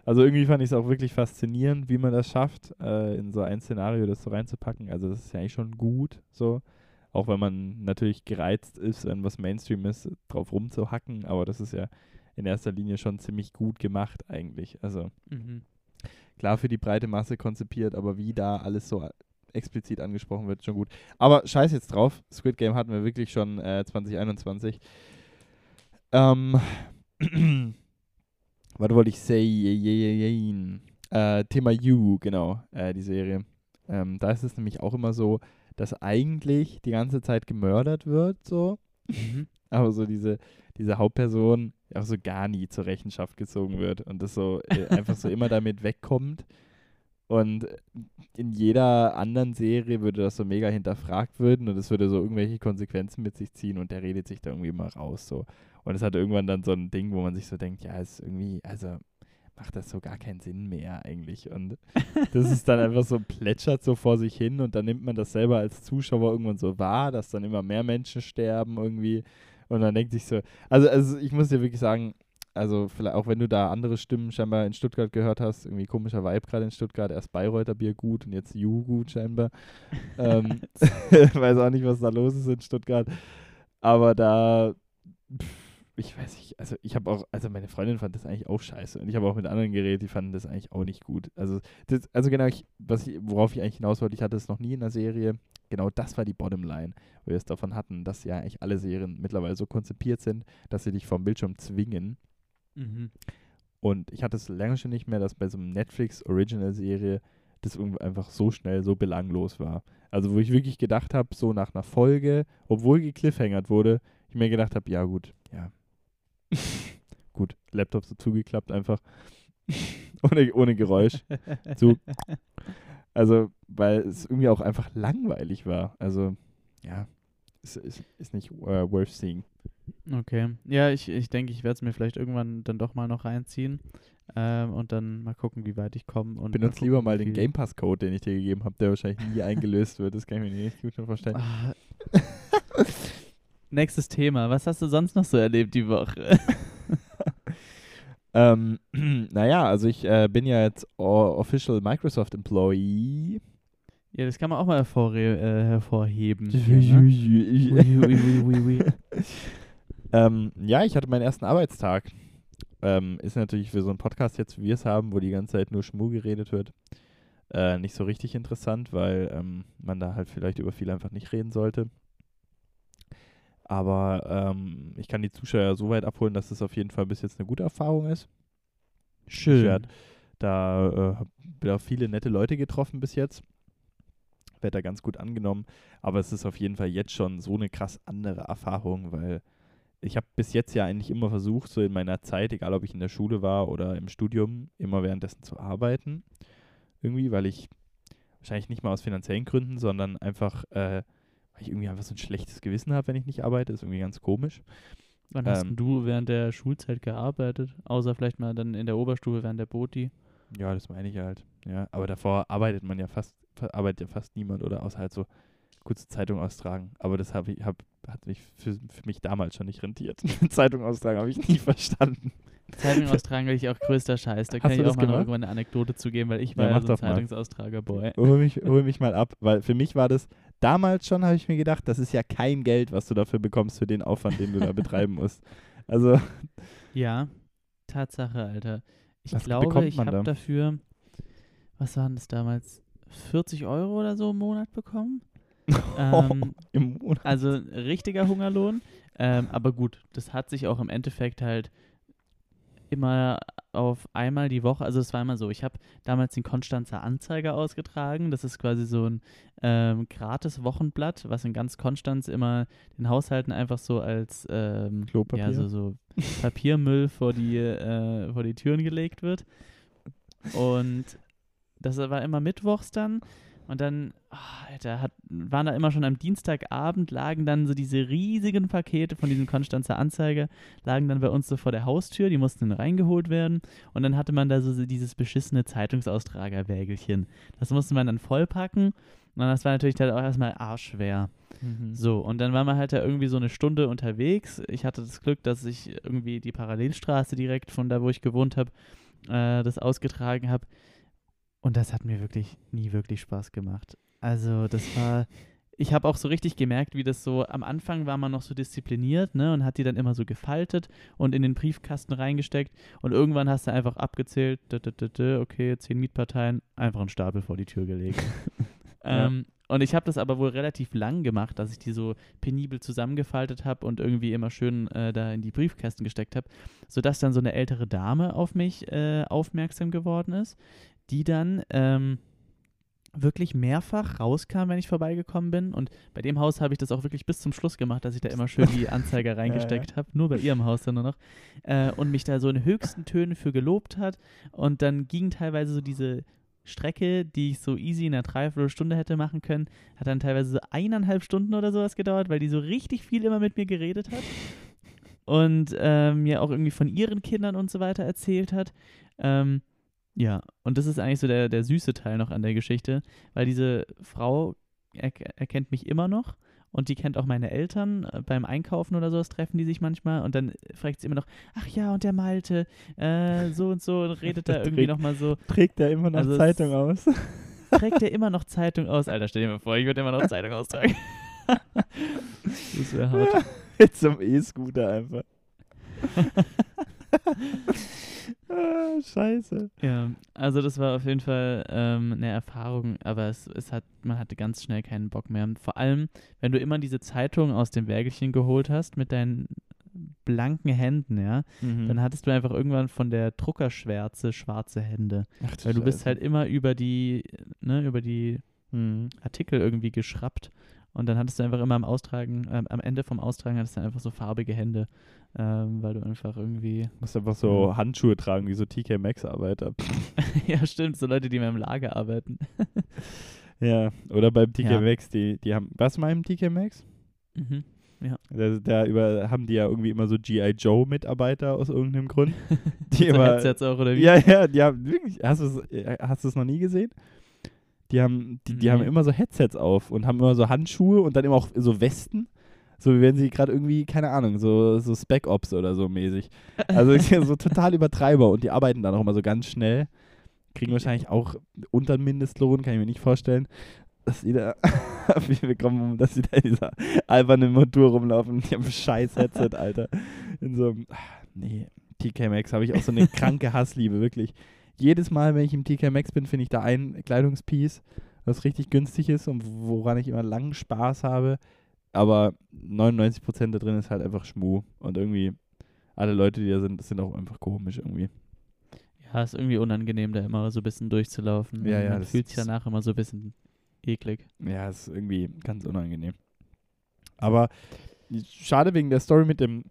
Speaker 1: Also irgendwie fand ich es auch wirklich faszinierend, wie man das schafft, äh, in so ein Szenario das so reinzupacken. Also das ist ja eigentlich schon gut, so. Auch wenn man natürlich gereizt ist, wenn was Mainstream ist, drauf rumzuhacken, aber das ist ja in erster Linie schon ziemlich gut gemacht eigentlich. Also
Speaker 2: Mhm.
Speaker 1: klar für die breite Masse konzipiert, aber wie da alles so explizit angesprochen wird, schon gut. Aber scheiß jetzt drauf. Squid Game hatten wir wirklich schon äh, 2021. Ähm, was wollte ich sagen? Äh, Thema You, genau, äh, die Serie. Ähm, da ist es nämlich auch immer so, dass eigentlich die ganze Zeit gemördert wird, so.
Speaker 2: Mhm.
Speaker 1: Aber so diese, diese Hauptperson auch so gar nie zur Rechenschaft gezogen wird und das so äh, einfach so immer damit wegkommt. Und in jeder anderen Serie würde das so mega hinterfragt werden und es würde so irgendwelche Konsequenzen mit sich ziehen und der redet sich da irgendwie mal raus so. Und es hat irgendwann dann so ein Ding, wo man sich so denkt, ja, ist irgendwie, also macht das so gar keinen Sinn mehr eigentlich. Und das ist dann einfach so plätschert so vor sich hin und dann nimmt man das selber als Zuschauer irgendwann so wahr, dass dann immer mehr Menschen sterben irgendwie. Und dann denkt sich so, also, also ich muss dir wirklich sagen, also vielleicht auch wenn du da andere Stimmen scheinbar in Stuttgart gehört hast, irgendwie komischer Vibe gerade in Stuttgart, erst Bayreuther Bier gut und jetzt Ju gut scheinbar. ähm, weiß auch nicht, was da los ist in Stuttgart. Aber da, pff, ich weiß nicht, also ich habe auch, also meine Freundin fand das eigentlich auch scheiße und ich habe auch mit anderen geredet, die fanden das eigentlich auch nicht gut. Also, das, also genau, ich, was ich, worauf ich eigentlich hinaus wollte, ich hatte es noch nie in einer Serie. Genau das war die Bottomline, wo wir es davon hatten, dass ja eigentlich alle Serien mittlerweile so konzipiert sind, dass sie dich vom Bildschirm zwingen.
Speaker 2: Mhm.
Speaker 1: Und ich hatte es lange schon nicht mehr, dass bei so einem Netflix-Original-Serie das irgendwie einfach so schnell, so belanglos war. Also wo ich wirklich gedacht habe, so nach einer Folge, obwohl gekliffhängert wurde, ich mir gedacht habe, ja gut, ja. gut, Laptop so zugeklappt einfach. ohne, ohne Geräusch. Zu. Also, weil es irgendwie auch einfach langweilig war. Also, ja, ist, ist, ist nicht äh, worth seeing.
Speaker 2: Okay. Ja, ich, ich denke, ich werde es mir vielleicht irgendwann dann doch mal noch reinziehen. Ähm, und dann mal gucken, wie weit ich komme. mal
Speaker 1: lieber mal den Game Pass-Code, den ich dir gegeben habe, der wahrscheinlich nie eingelöst wird. Das kann ich mir nicht gut vorstellen.
Speaker 2: Nächstes Thema. Was hast du sonst noch so erlebt die Woche?
Speaker 1: Ähm, naja, also ich äh, bin ja jetzt Official Microsoft Employee.
Speaker 2: ja, das kann man auch mal hervorre äh, hervorheben. ne?
Speaker 1: Ähm, ja, ich hatte meinen ersten Arbeitstag. Ähm, ist natürlich für so einen Podcast jetzt, wie wir es haben, wo die ganze Zeit nur Schmu geredet wird, äh, nicht so richtig interessant, weil ähm, man da halt vielleicht über viel einfach nicht reden sollte. Aber ähm, ich kann die Zuschauer so weit abholen, dass es auf jeden Fall bis jetzt eine gute Erfahrung ist.
Speaker 2: Schön.
Speaker 1: Da äh, auch viele nette Leute getroffen bis jetzt. Werd da ganz gut angenommen. Aber es ist auf jeden Fall jetzt schon so eine krass andere Erfahrung, weil ich habe bis jetzt ja eigentlich immer versucht, so in meiner Zeit, egal ob ich in der Schule war oder im Studium, immer währenddessen zu arbeiten. Irgendwie, weil ich wahrscheinlich nicht mal aus finanziellen Gründen, sondern einfach, äh, weil ich irgendwie einfach so ein schlechtes Gewissen habe, wenn ich nicht arbeite. ist irgendwie ganz komisch.
Speaker 2: Wann hast
Speaker 1: Ähm,
Speaker 2: denn du während der Schulzeit gearbeitet? Außer vielleicht mal dann in der Oberstufe während der Boti.
Speaker 1: Ja, das meine ich halt. Ja, aber davor arbeitet man ja fast, fa- arbeitet ja fast niemand oder außer halt so kurze Zeitung austragen. Aber das habe ich, hab, hat mich für, für mich damals schon nicht rentiert. Zeitung austragen habe ich nie verstanden.
Speaker 2: Zeitung austragen will ich auch größter Scheiß. Da
Speaker 1: Hast
Speaker 2: kann ich
Speaker 1: das
Speaker 2: auch mal
Speaker 1: gemacht?
Speaker 2: irgendwann eine Anekdote zugeben, weil ich
Speaker 1: Ja,
Speaker 2: war ja,
Speaker 1: mach
Speaker 2: so ein. Zeitungsaustrager-Boy.
Speaker 1: Hol mich, hol mich mal ab, weil für mich war das, damals schon habe ich mir gedacht, das ist ja kein Geld, was du dafür bekommst, für den Aufwand, den du da betreiben musst. Also,
Speaker 2: Ja, Tatsache, Alter. Ich glaube, ich habe
Speaker 1: da?
Speaker 2: dafür, was waren das damals, 40 Euro oder so im Monat bekommen. ähm,
Speaker 1: im Monat.
Speaker 2: also richtiger Hungerlohn. Ähm, aber gut, das hat sich auch im Endeffekt halt immer auf einmal die Woche, also es war immer so, ich habe damals den Konstanzer Anzeiger ausgetragen, das ist quasi so ein ähm, gratis Wochenblatt, was in ganz Konstanz immer den Haushalten einfach so als ähm,
Speaker 1: Klopapier.
Speaker 2: ja, so, so Papiermüll vor die, äh, vor die Türen gelegt wird. Und das war immer mittwochs dann. Und dann, ah, Alter, hat, waren da immer schon am Dienstagabend, lagen dann so diese riesigen Pakete von diesem Konstanzer Anzeiger, lagen dann bei uns so vor der Haustür, die mussten dann reingeholt werden. Und dann hatte man da so dieses beschissene Zeitungsaustragerwägelchen. Das musste man dann vollpacken. Und das war natürlich dann auch erstmal arschschwer.
Speaker 1: Mhm.
Speaker 2: So, und dann waren wir halt da irgendwie so eine Stunde unterwegs. Ich hatte das Glück, dass ich irgendwie die Parallelstraße direkt von da, wo ich gewohnt habe, äh, das ausgetragen habe. Und das hat mir wirklich nie wirklich Spaß gemacht. Also, das war. Ich habe auch so richtig gemerkt, wie das so, am Anfang war man noch so diszipliniert, ne, und hat die dann immer so gefaltet und in den Briefkasten reingesteckt und irgendwann hast du einfach abgezählt, okay, zehn Mietparteien, einfach einen Stapel vor die Tür gelegt.
Speaker 1: Ja.
Speaker 2: ähm, und ich habe das aber wohl relativ lang gemacht, dass ich die so penibel zusammengefaltet habe und irgendwie immer schön äh, da in die Briefkästen gesteckt habe, sodass dann so eine ältere Dame auf mich äh, aufmerksam geworden ist, die dann ähm, wirklich mehrfach rauskam, wenn ich vorbeigekommen bin. Und bei dem Haus habe ich das auch wirklich bis zum Schluss gemacht, dass ich da immer schön die Anzeiger reingesteckt habe, nur bei ihrem Haus dann nur noch. Äh, und mich da so in höchsten Tönen für gelobt hat. Und dann ging teilweise so diese Strecke, die ich so easy in einer Dreiviertelstunde hätte machen können, hat dann teilweise so eineinhalb Stunden oder sowas gedauert, weil die so richtig viel immer mit mir geredet hat und äh, mir auch irgendwie von ihren Kindern und so weiter erzählt hat. Ähm, ja, und das ist eigentlich so der, der süße Teil noch an der Geschichte, weil diese Frau er, erkennt mich immer noch und die kennt auch meine Eltern. Äh, Beim Einkaufen oder sowas treffen die sich manchmal und dann fragt sie immer noch, ach ja, und der Malte, äh, so und so und redet da irgendwie
Speaker 1: Trägt-
Speaker 2: nochmal so,
Speaker 1: Trägt er immer noch
Speaker 2: Also
Speaker 1: Zeitung aus?
Speaker 2: trägt er immer noch Zeitung aus? Alter, stell dir mal vor, ich würde immer noch Zeitung austragen. das wäre hart.
Speaker 1: Mit so einem E-Scooter einfach. Ah, scheiße.
Speaker 2: Ja, also das war auf jeden Fall ähm, eine Erfahrung, aber es, es hat, man hatte ganz schnell keinen Bock mehr. Vor allem, wenn du immer diese Zeitung aus dem Wägelchen geholt hast mit deinen blanken Händen, ja,
Speaker 1: Mhm.
Speaker 2: dann hattest du einfach irgendwann von der Druckerschwärze schwarze Hände.
Speaker 1: Ach, du
Speaker 2: Weil du bist
Speaker 1: Scheiße.
Speaker 2: halt immer über die, ne, über die
Speaker 1: Mhm.
Speaker 2: Artikel irgendwie geschrappt. Und dann hattest du einfach immer am Austragen, ähm, am Ende vom Austragen hattest du einfach so farbige Hände, ähm, weil du einfach irgendwie,
Speaker 1: Du musst einfach so Handschuhe tragen, wie so TK Maxx-Arbeiter.
Speaker 2: ja stimmt, so Leute, die mehr im Lager arbeiten.
Speaker 1: ja, oder beim TK
Speaker 2: Ja.
Speaker 1: Maxx, die, die haben, was mal im TK Maxx?
Speaker 2: Mhm.
Speaker 1: Da, da über, haben die ja irgendwie immer so G.I. Joe-Mitarbeiter aus irgendeinem Grund. Die
Speaker 2: so
Speaker 1: immer,
Speaker 2: Headsets auch, oder wie?
Speaker 1: Ja, ja, die haben wirklich, hast du es äh, noch nie gesehen? Die haben, die, die haben
Speaker 2: Nee.
Speaker 1: immer so Headsets auf und haben immer so Handschuhe und dann immer auch so Westen. So wie wenn sie gerade irgendwie, keine Ahnung, so, so Spec Ops oder so mäßig. Also so total Übertreiber und die arbeiten dann auch immer so ganz schnell. Kriegen wahrscheinlich auch unter den Mindestlohn, kann ich mir nicht vorstellen. Dass sie da wie viel bekommen, dass sie da in dieser albernen Montur rumlaufen und die haben ein scheiß Headset, Alter. In so einem, ah, nee, TK Maxx habe ich auch so eine kranke Hassliebe, wirklich. Jedes Mal, wenn ich im TK Maxx bin, finde ich da ein Kleidungspiece, was richtig günstig ist und woran ich immer langen Spaß habe. Aber 99% da drin ist halt einfach Schmuh. Und irgendwie alle Leute, die da sind, das sind auch einfach komisch irgendwie.
Speaker 2: Ja, ist irgendwie unangenehm, da immer so ein bisschen durchzulaufen.
Speaker 1: Ja, ja,
Speaker 2: Man
Speaker 1: das
Speaker 2: fühlt sich danach immer so ein bisschen eklig.
Speaker 1: Ja, ist irgendwie ganz unangenehm. Aber schade wegen der Story mit dem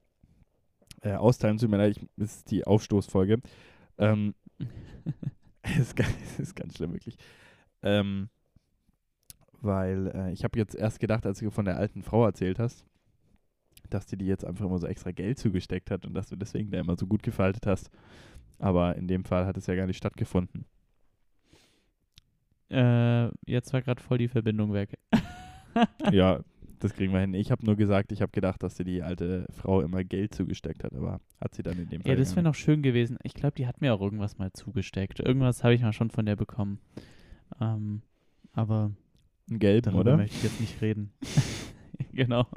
Speaker 1: äh, Austeilen, tut mir leid, ich, ist die Aufstoßfolge. Ähm, es ist, ganz, es ist ganz schlimm, wirklich. Ähm, weil äh, ich habe jetzt erst gedacht, als du von der alten Frau erzählt hast, dass dir die jetzt einfach immer so extra Geld zugesteckt hat und dass du deswegen da immer so gut gefaltet hast. Aber in dem Fall hat es ja gar nicht stattgefunden.
Speaker 2: Äh, jetzt war gerade voll die Verbindung weg.
Speaker 1: ja, das kriegen wir hin. Ich habe nur gesagt, ich habe gedacht, dass dir die alte Frau immer Geld zugesteckt hat, aber hat sie dann in dem Fall.
Speaker 2: Ja, das wäre noch schön gewesen. Ich glaube, die hat mir auch irgendwas mal zugesteckt. Irgendwas habe ich mal schon von der bekommen. Ähm, aber.
Speaker 1: Einen gelben,
Speaker 2: darüber
Speaker 1: oder?
Speaker 2: möchte ich jetzt nicht reden. genau.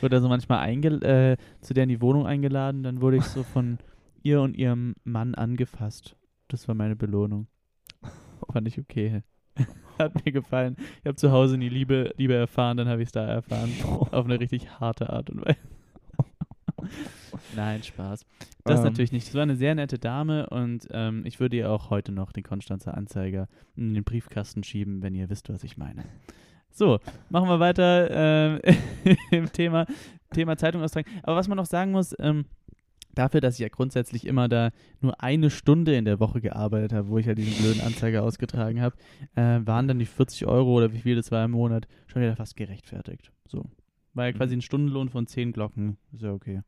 Speaker 2: wurde also manchmal äh, zu der in die Wohnung eingeladen, dann wurde ich so von ihr und ihrem Mann angefasst. Das war meine Belohnung. Fand ich okay. Hat mir gefallen. Ich habe zu Hause nie Liebe, Liebe erfahren, dann habe ich es da erfahren. Auf eine richtig harte Art und Weise. Nein, Spaß. Das
Speaker 1: Ähm.
Speaker 2: natürlich nicht. Das war eine sehr nette Dame und ähm, ich würde ihr auch heute noch den Konstanzer Anzeiger in den Briefkasten schieben, wenn ihr wisst, was ich meine. So, machen wir weiter ähm, im Thema, Thema Zeitung austragen. Aber was man noch sagen muss, ähm, dafür, dass ich ja grundsätzlich immer da nur eine Stunde in der Woche gearbeitet habe, wo ich ja diesen blöden Anzeiger ausgetragen habe, äh, waren dann die 40 Euro oder wie viel das war im Monat schon wieder fast gerechtfertigt. So. War ja quasi
Speaker 1: Mhm.
Speaker 2: ein Stundenlohn von 10 Glocken. Ist ja okay.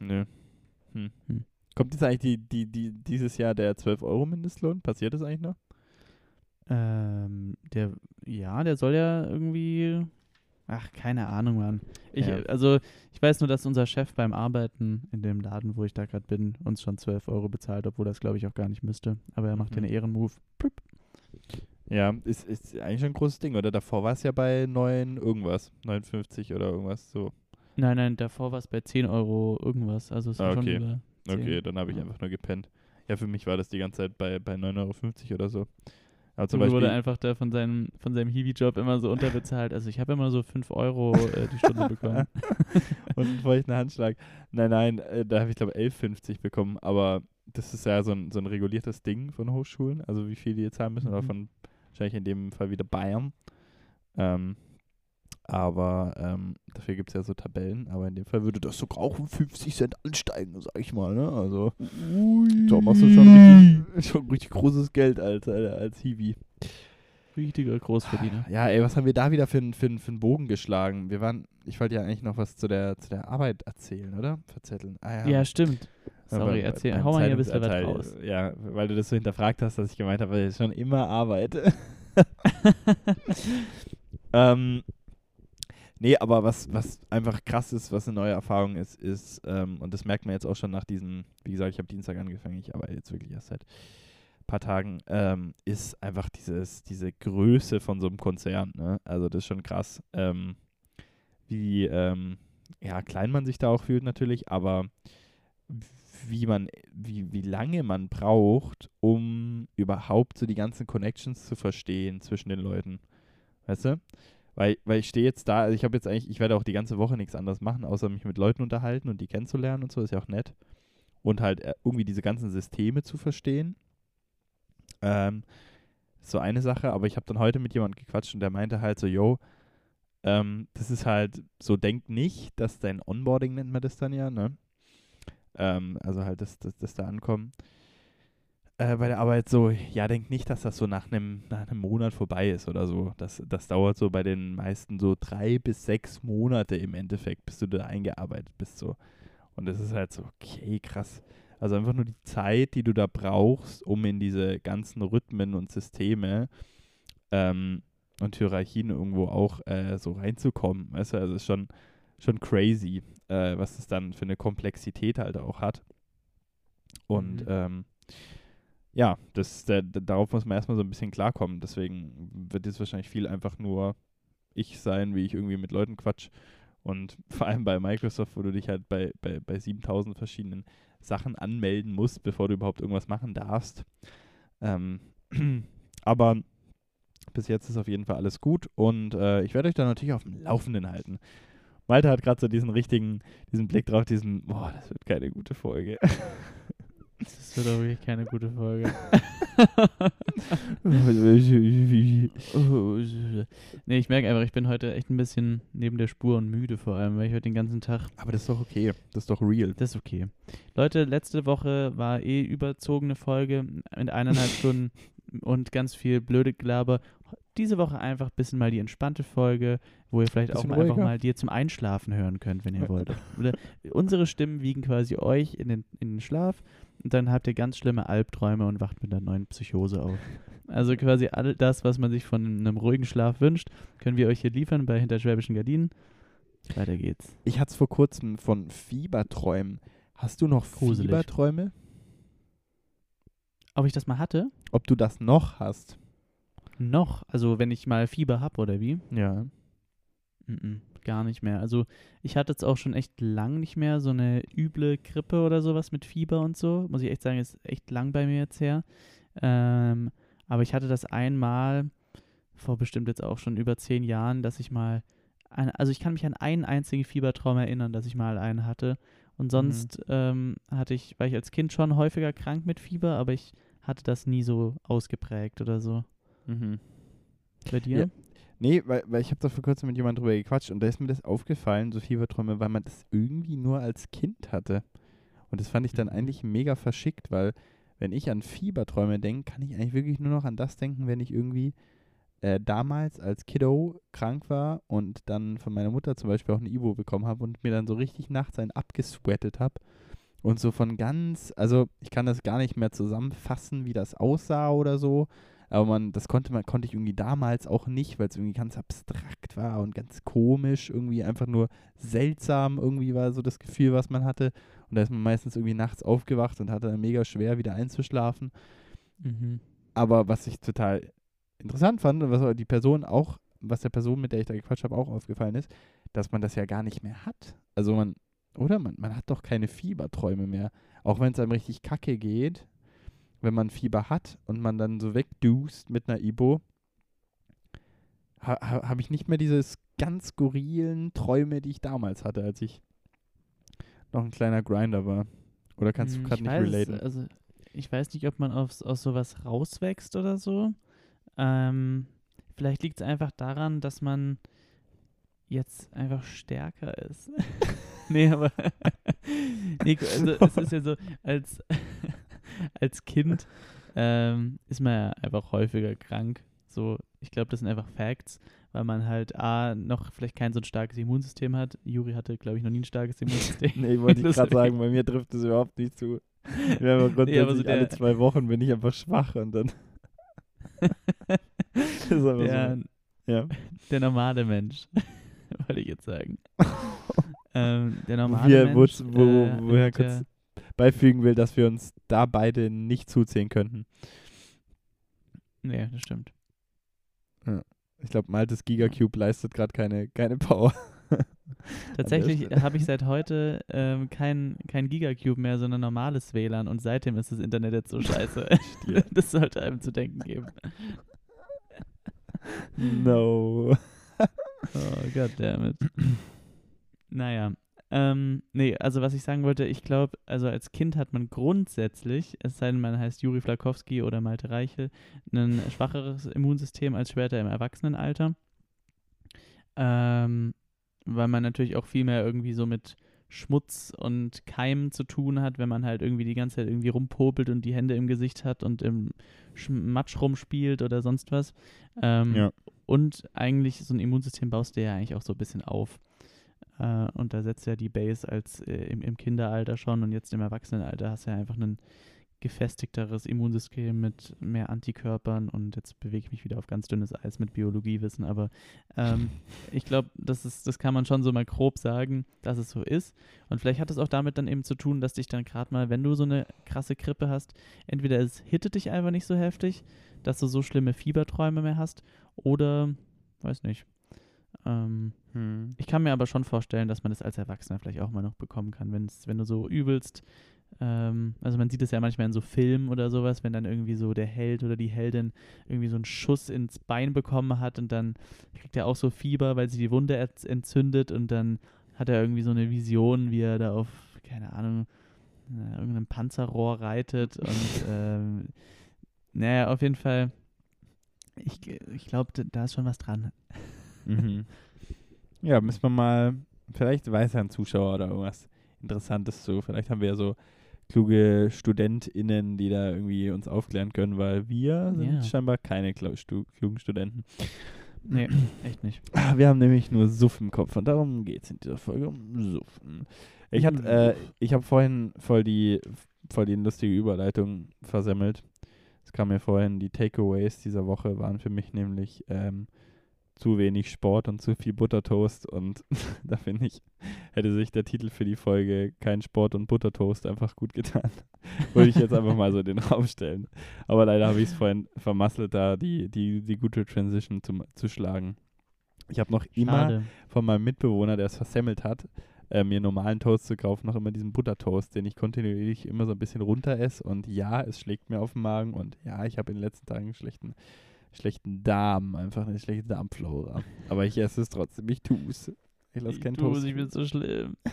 Speaker 1: Nö. Hm.
Speaker 2: Hm.
Speaker 1: Kommt jetzt eigentlich die, die, die, dieses Jahr der 12-Euro-Mindestlohn? Passiert das eigentlich noch?
Speaker 2: Ähm, der, ja, der soll ja irgendwie. Ach, keine Ahnung, Mann. Ich,
Speaker 1: Ja.
Speaker 2: Also, ich weiß nur, dass unser Chef beim Arbeiten in dem Laden, wo ich da gerade bin, uns schon 12 Euro bezahlt, obwohl das, glaube ich, auch gar nicht müsste. Aber er macht
Speaker 1: Mhm.
Speaker 2: einen Ehrenmove.
Speaker 1: Ja, ist, ist eigentlich schon ein großes Ding, oder? Davor war es ja bei 9 irgendwas. 59 oder irgendwas so.
Speaker 2: Nein, nein, davor war es bei 10 Euro irgendwas. Also, es war
Speaker 1: Ah,
Speaker 2: schon
Speaker 1: okay.
Speaker 2: über 10.
Speaker 1: Okay, dann habe ich
Speaker 2: Ja.
Speaker 1: einfach nur gepennt. Ja, für mich war das die ganze Zeit bei, bei 9,50 Euro oder so. Aber zum
Speaker 2: Zum wurde
Speaker 1: Beispiel,
Speaker 2: einfach da von seinem, von seinem Hiwi-Job immer so unterbezahlt. Also, ich habe immer so 5 Euro äh, die Stunde bekommen.
Speaker 1: und einen feuchten Handschlag. Nein, nein, äh, da habe ich glaube 11,50 bekommen, aber das ist ja so ein, so ein reguliertes Ding von Hochschulen, also wie viel die jetzt zahlen müssen, oder
Speaker 2: Mhm.
Speaker 1: von wahrscheinlich in dem Fall wieder Bayern. Ähm, aber ähm, dafür gibt es ja so Tabellen, aber in dem Fall würde das sogar auch um 50 Cent ansteigen, sag ich mal, ne? Also da machst du schon richtig, schon richtig großes Geld als, äh, als Hiwi.
Speaker 2: Richtiger Großverdiener.
Speaker 1: Ja, ey, was haben wir da wieder für einen für für n Bogen geschlagen? Wir waren, ich wollte ja eigentlich noch was zu der, zu der Arbeit erzählen, oder? Verzetteln. Ah,
Speaker 2: Ja, stimmt.
Speaker 1: Ja,
Speaker 2: Sorry,
Speaker 1: beim-
Speaker 2: erzähl, hau mal hier ein bisschen was raus.
Speaker 1: Ja, weil du das so hinterfragt hast, dass ich gemeint habe, weil ich schon immer arbeite. ähm, nee, aber was, was einfach krass ist, was eine neue Erfahrung ist, ist, ähm, und das merkt man jetzt auch schon nach diesen, wie gesagt, ich habe Dienstag angefangen, ich arbeite jetzt wirklich erst seit ein paar Tagen, ähm, ist einfach dieses, diese Größe von so einem Konzern. Ne? Also das ist schon krass, ähm, wie ähm, ja, klein man sich da auch fühlt natürlich, aber wie man, wie, wie lange man braucht, um überhaupt so die ganzen Connections zu verstehen zwischen den Leuten. Weißt du? Weil, weil ich stehe jetzt da, also ich habe jetzt eigentlich, ich werde auch die ganze Woche nichts anderes machen, außer mich mit Leuten unterhalten und die kennenzulernen und so, ist ja auch nett. Und halt äh, irgendwie diese ganzen Systeme zu verstehen. Ähm, so eine Sache, aber ich habe dann heute mit jemandem gequatscht und der meinte halt so, yo, ähm, das ist halt so, denk nicht, dass dein Onboarding nennt man das dann ja, ne? Ähm, also halt, dass das, das da ankommen. Äh, bei der Arbeit so, ja, denk nicht, dass das so nach einem nach einem Monat vorbei ist oder so. Das, das dauert so bei den meisten so drei bis sechs Monate im Endeffekt, bis du da eingearbeitet bist. So. Und das ist halt so, okay, krass. Also einfach nur die Zeit, die du da brauchst, um in diese ganzen Rhythmen und Systeme ähm, und Hierarchien irgendwo auch äh, so reinzukommen. Weißt du, also ist schon, schon crazy, äh, was es dann für eine Komplexität halt auch hat. Und
Speaker 2: Mhm.
Speaker 1: ähm, ja, das, der, der, darauf muss man erstmal so ein bisschen klarkommen. Deswegen wird jetzt wahrscheinlich viel einfach nur ich sein, wie ich irgendwie mit Leuten quatsch. Und vor allem bei Microsoft, wo du dich halt bei, bei, bei 7000 verschiedenen Sachen anmelden musst, bevor du überhaupt irgendwas machen darfst. Ähm, aber bis jetzt ist auf jeden Fall alles gut und äh, ich werde euch da natürlich auf dem Laufenden halten. Malte hat gerade so diesen richtigen, diesen Blick drauf, diesen, boah, das wird keine gute Folge.
Speaker 2: Das wird auch wirklich keine gute Folge. nee, ich merke einfach, ich bin heute echt ein bisschen neben der Spur und müde vor allem, weil ich heute den ganzen Tag.
Speaker 1: Aber das ist doch okay, das ist doch real.
Speaker 2: Das ist okay. Leute, letzte Woche war eh überzogene Folge mit eineinhalb Stunden und ganz viel blöde Gelaber. diese Woche einfach ein bisschen mal die entspannte Folge, wo ihr vielleicht auch mal einfach mal die zum Einschlafen hören könnt, wenn ihr wollt. Oder unsere Stimmen wiegen quasi euch in den, in den Schlaf und dann habt ihr ganz schlimme Albträume und wacht mit einer neuen Psychose auf. Also quasi all das, was man sich von einem ruhigen Schlaf wünscht, können wir euch hier liefern bei Hinterschwäbischen Gardinen. Weiter geht's.
Speaker 1: Ich hatte es vor kurzem von Fieberträumen. Hast du noch
Speaker 2: Gruselig.
Speaker 1: Fieberträume?
Speaker 2: Ob ich das mal hatte?
Speaker 1: Ob du das noch hast?
Speaker 2: Noch. Also wenn ich mal Fieber habe oder wie?
Speaker 1: Ja.
Speaker 2: Mm-mm, gar nicht mehr. Also ich hatte jetzt auch schon echt lang nicht mehr so eine üble Grippe oder sowas mit Fieber und so. Muss ich echt sagen, ist echt lang bei mir jetzt her. Ähm, aber ich hatte das einmal vor bestimmt jetzt auch schon über zehn Jahren, dass ich mal, ein, also ich kann mich an einen einzigen Fiebertraum erinnern, dass ich mal einen hatte. Und sonst ähm, hatte ich, war ich als Kind schon häufiger krank mit Fieber, aber ich hatte das nie so ausgeprägt oder so.
Speaker 1: Mhm.
Speaker 2: Bei dir?
Speaker 1: Ja. Nee, weil, weil ich habe da vor kurzem mit jemandem drüber gequatscht und da ist mir das aufgefallen, so Fieberträume, weil man das irgendwie nur als Kind hatte. Und das fand ich dann
Speaker 2: Mhm.
Speaker 1: eigentlich mega verschickt, weil wenn ich an Fieberträume denke, kann ich eigentlich wirklich nur noch an das denken, wenn ich irgendwie äh, damals als Kiddo krank war und dann von meiner Mutter zum Beispiel auch eine Ibo bekommen habe und mir dann so richtig nachts einen abgesweatet habe. Und so von ganz, also ich kann das gar nicht mehr zusammenfassen, wie das aussah oder so. Aber man, das konnte man, konnte ich irgendwie damals auch nicht, weil es irgendwie ganz abstrakt war und ganz komisch, irgendwie einfach nur seltsam, irgendwie war so das Gefühl, was man hatte. Und da ist man meistens irgendwie nachts aufgewacht und hatte dann mega schwer, wieder einzuschlafen.
Speaker 2: Mhm.
Speaker 1: Aber was ich total interessant fand und was die Person auch, was der Person, mit der ich da gequatscht habe, auch aufgefallen ist, dass man das ja gar nicht mehr hat. Also man, oder? Man, man hat doch keine Fieberträume mehr. Auch wenn es einem richtig kacke geht, wenn man Fieber hat und man dann so wegdust mit einer Ibo, ha, ha, habe ich nicht mehr dieses ganz skurrilen Träume, die ich damals hatte, als ich noch ein kleiner Grinder war. Oder kannst du
Speaker 2: Hm,
Speaker 1: gerade
Speaker 2: ich
Speaker 1: nicht
Speaker 2: weiß,
Speaker 1: relaten?
Speaker 2: Also, ich weiß nicht, ob man aufs, aus sowas rauswächst oder so. Ähm, vielleicht liegt es einfach daran, dass man jetzt einfach stärker ist. nee, aber nee, also es ist ja so, als, als Kind ähm, ist man ja einfach häufiger krank. So, ich glaube, das sind einfach Facts, weil man halt A, noch vielleicht kein so ein starkes Immunsystem hat. Juri hatte, glaube ich, noch nie ein starkes Immunsystem.
Speaker 1: Nee, wollte ich gerade sagen, bei mir trifft es überhaupt nicht zu. Wir haben grundsätzlich
Speaker 2: Nee, aber so der-
Speaker 1: alle zwei Wochen bin ich einfach schwach und dann. das ist einfach
Speaker 2: Der,
Speaker 1: so. Ja.
Speaker 2: der normale Mensch, wollte ich jetzt sagen. ähm, der normale
Speaker 1: Wir, wo,
Speaker 2: Mensch.
Speaker 1: wo,
Speaker 2: äh,
Speaker 1: woher
Speaker 2: hat
Speaker 1: kurz
Speaker 2: ja-
Speaker 1: beifügen will, dass wir uns da beide nicht zuzählen könnten.
Speaker 2: Nee, das stimmt.
Speaker 1: Ich glaube, Maltes Gigacube leistet gerade keine, keine Power.
Speaker 2: Tatsächlich habe ich seit heute ähm, kein, kein Gigacube mehr, sondern normales WLAN und seitdem ist das Internet jetzt so scheiße. Das sollte einem zu denken geben.
Speaker 1: no.
Speaker 2: Oh goddammit. naja. Ähm, nee, also was ich sagen wollte, ich glaube, also als Kind hat man grundsätzlich, es sei denn, man heißt Juri Flakowski oder Malte Reichel, ein schwacheres Immunsystem als später im Erwachsenenalter. Ähm, weil man natürlich auch viel mehr irgendwie so mit Schmutz und Keimen zu tun hat, wenn man halt irgendwie die ganze Zeit irgendwie rumpopelt und die Hände im Gesicht hat und im Sch- Matsch rumspielt oder sonst was. Ähm,
Speaker 1: Ja.
Speaker 2: Und eigentlich so ein Immunsystem baust du ja eigentlich auch so ein bisschen auf. Äh, und da setzt ja die Base als äh, im, im Kinderalter schon und jetzt im Erwachsenenalter hast du ja einfach ein gefestigteres Immunsystem mit mehr Antikörpern und jetzt bewege ich mich wieder auf ganz dünnes Eis mit Biologiewissen, aber ähm, ich glaube, das, ist, das kann man schon so mal grob sagen, dass es so ist. Und vielleicht hat es auch damit dann eben zu tun, dass dich dann gerade mal, wenn du so eine krasse Grippe hast, entweder es hittet dich einfach nicht so heftig, dass du so schlimme Fieberträume mehr hast, oder, weiß nicht. Ähm,
Speaker 1: Hm.
Speaker 2: ich kann mir aber schon vorstellen, dass man das als Erwachsener vielleicht auch mal noch bekommen kann, wenn's, wenn du so übelst. Ähm, also man sieht es ja manchmal in so Filmen oder sowas, wenn dann irgendwie so der Held oder die Heldin irgendwie so einen Schuss ins Bein bekommen hat und dann kriegt er auch so Fieber, weil sie die Wunde entzündet und dann hat er irgendwie so eine Vision, wie er da auf, keine Ahnung, äh, irgendeinem Panzerrohr reitet und ähm, naja, auf jeden Fall, ich, ich glaube, da ist schon was dran.
Speaker 1: Mhm. Ja, müssen wir mal, vielleicht weiß ja ein Zuschauer oder irgendwas Interessantes zu. Vielleicht haben wir ja so kluge StudentInnen, die da irgendwie uns aufklären können, weil wir sind
Speaker 2: Ja.
Speaker 1: scheinbar keine stu klugen Studenten.
Speaker 2: Nee, echt nicht.
Speaker 1: Ah, Wir haben nämlich nur Suff im Kopf und darum geht es in dieser Folge um Suffen. Ich hatte, äh, ich habe vorhin voll die, voll die lustige Überleitung versemmelt. Es kam mir vorhin, die Takeaways dieser Woche waren für mich nämlich ähm, zu wenig Sport und zu viel Buttertoast und da finde ich, hätte sich der Titel für die Folge kein Sport und Buttertoast einfach gut getan. Wollte ich jetzt einfach mal so in den Raum stellen. Aber leider habe ich es vorhin vermasselt, da die, die, die gute Transition zu, zu schlagen. Ich habe noch immer
Speaker 2: Schade.
Speaker 1: von meinem Mitbewohner, der es versemmelt hat, äh, mir normalen Toast zu kaufen, noch immer diesen Buttertoast, den ich kontinuierlich immer so ein bisschen runter esse. Und ja, es schlägt mir auf den Magen und ja, ich habe in den letzten Tagen einen schlechten, schlechten Darm, einfach eine schlechte Darmflora. Aber ich esse es trotzdem, ich tue es. Ich lasse keinen
Speaker 2: du,
Speaker 1: Toast.
Speaker 2: ich bin so schlimm.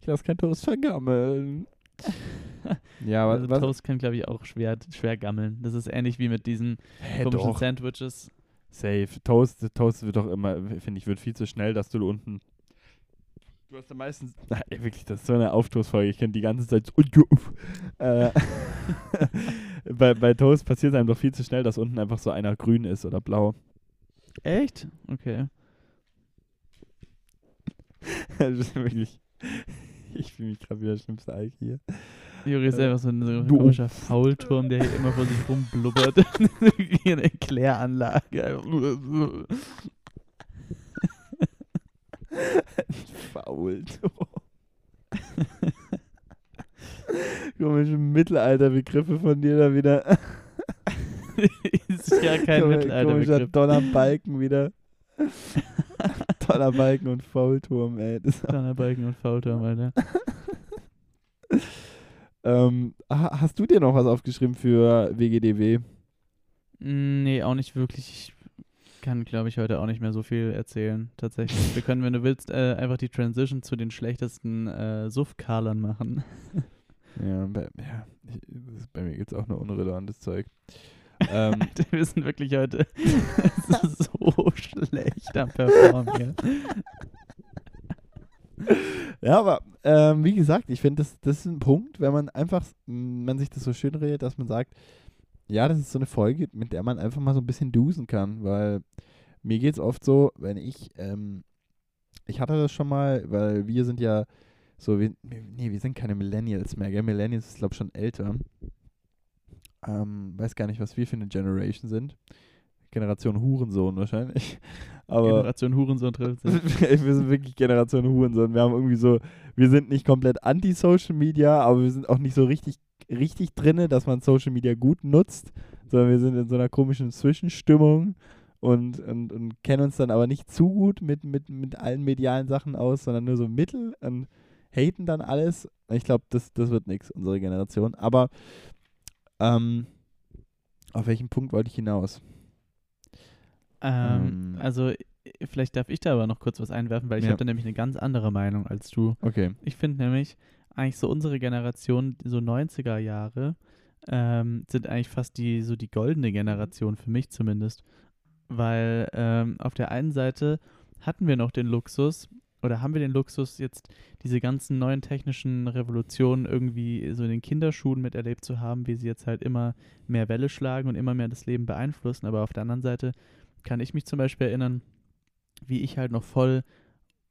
Speaker 1: Ich lasse keinen Toast vergammeln. ja, aber
Speaker 2: Also
Speaker 1: was?
Speaker 2: Toast kann, glaube ich, auch schwer, schwer gammeln. Das ist ähnlich wie mit diesen
Speaker 1: Hä,
Speaker 2: komischen
Speaker 1: doch.
Speaker 2: Sandwiches.
Speaker 1: Safe. Toast, Toast wird doch immer, finde ich, wird viel zu schnell, dass du unten. Du hast da meistens. Na, ey, wirklich, das ist so eine Aufstoßfolge. Ich kenne die ganze Zeit so. äh, bei, bei Toast passiert einem doch viel zu schnell, dass unten einfach so einer grün ist oder blau.
Speaker 2: Echt? Okay.
Speaker 1: das ist wirklich. Ich fühle mich gerade wie der schlimmste Alk hier.
Speaker 2: Juri ist
Speaker 1: Äh,
Speaker 2: einfach so ein, so ein komischer Faulturm, der hier immer vor sich rumblubbert. eine Kläranlage.
Speaker 1: Faul. Komische Mittelalterbegriffe von dir da wieder.
Speaker 2: ist ja kein
Speaker 1: Komischer
Speaker 2: Mittelalterbegriff.
Speaker 1: Donnerbalken wieder. Donnerbalken und Faulturm, ey. Das,
Speaker 2: Donnerbalken und Faulturm, Alter.
Speaker 1: ähm, ha- hast du dir noch was aufgeschrieben für WGDW?
Speaker 2: Nee, auch nicht wirklich. Ich kann, glaube ich, heute auch nicht mehr so viel erzählen, tatsächlich. Wir können, wenn du willst, äh, einfach die Transition zu den schlechtesten äh, Suff-Karlern machen.
Speaker 1: Ja, bei, ja ich, bei mir gibt es auch nur unrelevantes Zeug. ähm,
Speaker 2: Alter, wir sind wirklich heute so schlecht am Performen
Speaker 1: ja, aber ähm, wie gesagt, ich finde, das, das ist ein Punkt, wenn man einfach, man sich das so schön redet, dass man sagt, ja, das ist so eine Folge, mit der man einfach mal so ein bisschen dusen kann, weil mir geht es oft so, wenn ich, ähm, ich hatte das schon mal, weil wir sind ja so, wir, nee, wir sind keine Millennials mehr, gell? Millennials ist, glaube ich, schon älter. Ähm, weiß gar nicht, was wir für eine Generation sind. Generation Hurensohn wahrscheinlich. Aber
Speaker 2: Generation Hurensohn trifft sich.
Speaker 1: wir sind wirklich Generation Hurensohn. Wir haben irgendwie so, wir sind nicht komplett anti-Social Media, aber wir sind auch nicht so richtig, richtig drinne, dass man Social Media gut nutzt, sondern wir sind in so einer komischen Zwischenstimmung und, und, und kennen uns dann aber nicht zu gut mit, mit, mit allen medialen Sachen aus, sondern nur so mittel und haten dann alles. Ich glaube, das, das wird nichts, unsere Generation. Aber ähm, auf welchen Punkt wollte ich hinaus?
Speaker 2: Ähm,
Speaker 1: Ähm.
Speaker 2: also, vielleicht darf ich da aber noch kurz was einwerfen, weil ich
Speaker 1: Ja.
Speaker 2: habe da nämlich eine ganz andere Meinung als du.
Speaker 1: Okay.
Speaker 2: Ich finde nämlich, eigentlich so unsere Generation, so 90er Jahre, ähm, sind eigentlich fast die, so die goldene Generation, für mich zumindest. Weil ähm, auf der einen Seite hatten wir noch den Luxus, oder haben wir den Luxus, jetzt diese ganzen neuen technischen Revolutionen irgendwie so in den Kinderschuhen miterlebt zu haben, wie sie jetzt halt immer mehr Welle schlagen und immer mehr das Leben beeinflussen. Aber auf der anderen Seite kann ich mich zum Beispiel erinnern, wie ich halt noch voll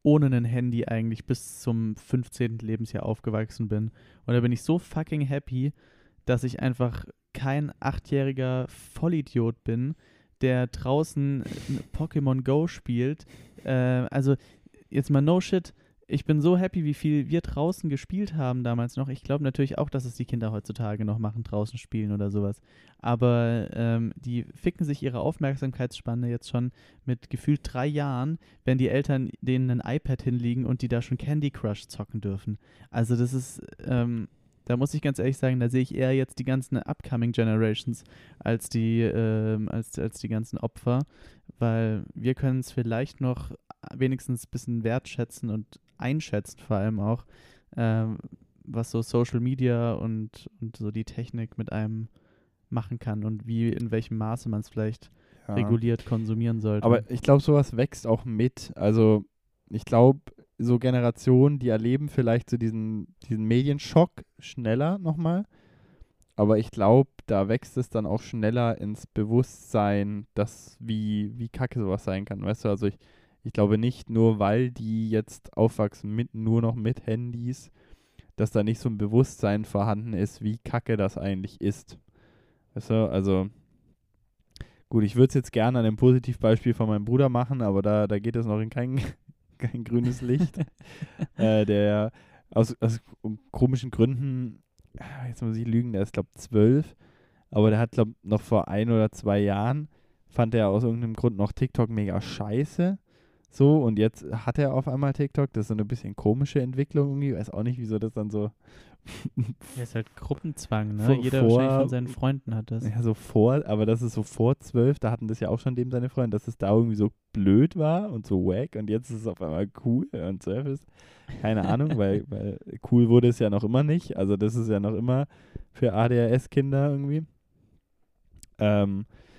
Speaker 2: ohne ein Handy eigentlich bis zum 15. Lebensjahr aufgewachsen bin. Und da bin ich so fucking happy, dass ich einfach kein achtjähriger Vollidiot bin, der draußen Pokémon Go spielt. Äh, also jetzt mal no shit. Ich bin so happy, wie viel wir draußen gespielt haben damals noch. Ich glaube natürlich auch, dass es die Kinder heutzutage noch machen, draußen spielen oder sowas. Aber ähm, die ficken sich ihre Aufmerksamkeitsspanne jetzt schon mit gefühlt drei Jahren, wenn die Eltern denen ein iPad hinlegen und die da schon Candy Crush zocken dürfen. Also das ist, ähm, da muss ich ganz ehrlich sagen, da sehe ich eher jetzt die ganzen upcoming Generations als die, ähm, als, als die ganzen Opfer, weil wir können es vielleicht noch wenigstens ein bisschen wertschätzen und einschätzen vor allem auch, ähm, was so Social Media und, und so die Technik mit einem machen kann und wie, in welchem Maße man es vielleicht
Speaker 1: Ja.
Speaker 2: reguliert konsumieren sollte.
Speaker 1: Aber ich glaube, sowas wächst auch mit. Also ich glaube, so Generationen, die erleben vielleicht so diesen, diesen Medienschock schneller nochmal. Aber ich glaube, da wächst es dann auch schneller ins Bewusstsein, dass wie, wie kacke sowas sein kann. Weißt du, also ich, ich glaube nicht nur, weil die jetzt aufwachsen mit nur noch mit Handys, dass da nicht so ein Bewusstsein vorhanden ist, wie kacke das eigentlich ist. Weißt du, also gut, ich würde es jetzt gerne an dem Positivbeispiel von meinem Bruder machen, aber da, da geht es noch in kein, kein grünes Licht. äh, der aus, aus komischen Gründen, jetzt muss ich lügen, der ist glaube zwölf, aber der hat glaube noch vor ein oder zwei Jahren fand er aus irgendeinem Grund noch TikTok mega scheiße so, und jetzt hat er auf einmal TikTok. Das ist so eine bisschen komische Entwicklung irgendwie. Ich weiß auch nicht, wieso das dann so.
Speaker 2: ja, ist halt Gruppenzwang, ne? Vor, Jeder vor, wahrscheinlich von seinen Freunden hat das.
Speaker 1: Ja, so vor, aber das ist so vor zwölf, da hatten das ja auch schon dem seine Freunde, dass es da irgendwie so blöd war und so wack und jetzt ist es auf einmal cool und zwölf ist. Keine Ahnung, weil, weil cool wurde es ja noch immer nicht. Also das ist ja noch immer für ADHS-Kinder irgendwie. Ähm, äh,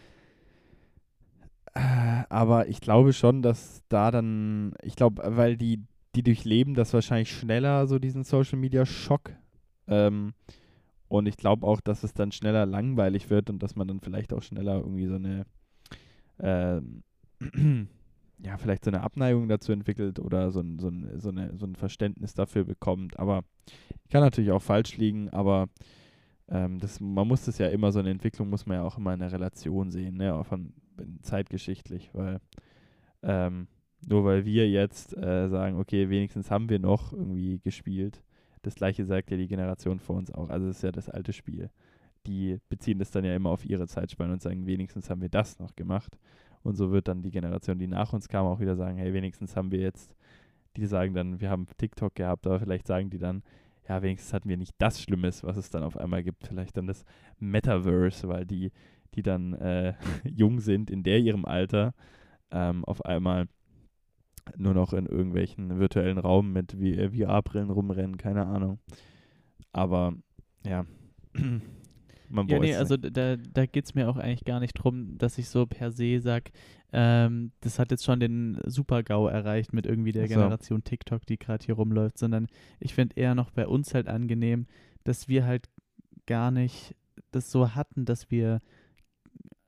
Speaker 1: aber ich glaube schon, dass da dann, ich glaube, weil die, die durchleben das wahrscheinlich schneller, so diesen Social Media Schock. Ähm, und ich glaube auch, dass es dann schneller langweilig wird und dass man dann vielleicht auch schneller irgendwie so eine, ähm, ja, vielleicht so eine Abneigung dazu entwickelt oder so ein, so, ein, so, eine, so ein Verständnis dafür bekommt. Aber kann natürlich auch falsch liegen, aber ähm, das, man muss das ja immer, so eine Entwicklung muss man ja auch immer in der Relation sehen, ne, von zeitgeschichtlich, weil ähm, nur weil wir jetzt äh, sagen, okay, wenigstens haben wir noch irgendwie gespielt, das gleiche sagt ja die Generation vor uns auch. Also es ist ja das alte Spiel. Die beziehen das dann ja immer auf ihre Zeitspanne und sagen, wenigstens haben wir das noch gemacht. Und so wird dann die Generation, die nach uns kam, auch wieder sagen, hey, wenigstens haben wir jetzt, die sagen dann, wir haben TikTok gehabt, aber vielleicht sagen die dann, ja, wenigstens hatten wir nicht das Schlimmes, was es dann auf einmal gibt. Vielleicht dann das Metaverse, weil die die dann äh, jung sind, in der ihrem Alter, ähm, auf einmal nur noch in irgendwelchen virtuellen Raum mit VR-Brillen äh, rumrennen, keine Ahnung. Aber ja.
Speaker 2: Man ja, nee, also da, da geht es mir auch eigentlich gar nicht drum, dass ich so per se sage, ähm, das hat jetzt schon den Super-GAU erreicht mit irgendwie der so. Generation TikTok, die gerade hier rumläuft, sondern ich finde eher noch bei uns halt angenehm, dass wir halt gar nicht das so hatten, dass wir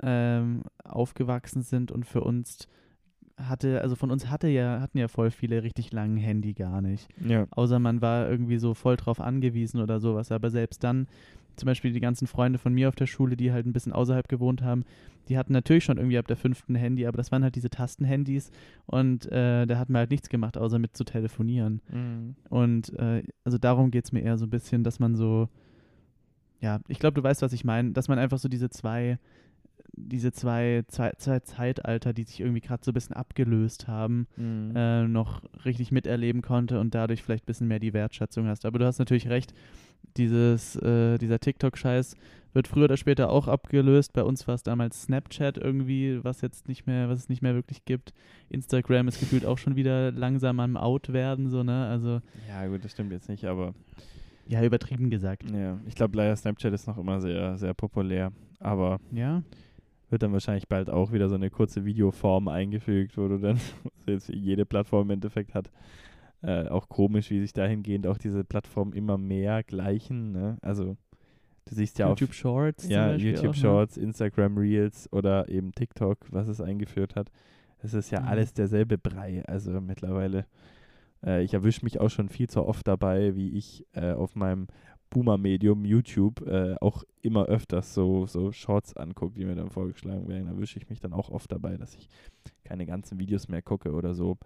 Speaker 2: ähm, aufgewachsen sind und für uns hatte, also von uns hatte ja, hatten ja voll viele richtig langen Handy gar nicht.
Speaker 1: Ja.
Speaker 2: Außer man war irgendwie so voll drauf angewiesen oder sowas. Aber selbst dann, zum Beispiel die ganzen Freunde von mir auf der Schule, die halt ein bisschen außerhalb gewohnt haben, die hatten natürlich schon irgendwie ab der fünften Handy, aber das waren halt diese Tastenhandys und äh, da hat man halt nichts gemacht, außer mit zu telefonieren.
Speaker 1: Mhm.
Speaker 2: Und äh, also darum geht es mir eher so ein bisschen, dass man so, ja, ich glaube, du weißt, was ich meine, dass man einfach so diese zwei diese zwei, zwei, zwei Zeitalter, die sich irgendwie gerade so ein bisschen abgelöst haben, mhm. äh, noch richtig miterleben konnte und dadurch vielleicht ein bisschen mehr die Wertschätzung hast. Aber du hast natürlich recht, dieses, äh, dieser TikTok-Scheiß wird früher oder später auch abgelöst. Bei uns war es damals Snapchat irgendwie, was jetzt nicht mehr, was es nicht mehr wirklich gibt. Instagram ist gefühlt auch schon wieder langsam am Out werden, so, ne? Also.
Speaker 1: Ja, gut, das stimmt jetzt nicht, aber.
Speaker 2: Ja, übertrieben gesagt.
Speaker 1: Ja, ich glaube leider Snapchat ist noch immer sehr, sehr populär. Aber
Speaker 2: ja
Speaker 1: wird dann wahrscheinlich bald auch wieder so eine kurze Videoform eingefügt, wo du dann, jetzt jede Plattform im Endeffekt hat, äh, auch komisch, wie sich dahingehend auch diese Plattformen immer mehr gleichen. Ne? Also du siehst ja
Speaker 2: YouTube
Speaker 1: auf,
Speaker 2: Shorts,
Speaker 1: ja YouTube auch, ne? Shorts? Instagram Reels oder eben TikTok, was es eingeführt hat. Es ist ja mhm. alles derselbe Brei. Also mittlerweile, äh, ich erwische mich auch schon viel zu oft dabei, wie ich äh, auf meinem Boomer-Medium YouTube äh, auch immer öfters so, so Shorts angucke, die mir dann vorgeschlagen werden. Da wische ich mich dann auch oft dabei, dass ich keine ganzen Videos mehr gucke oder so.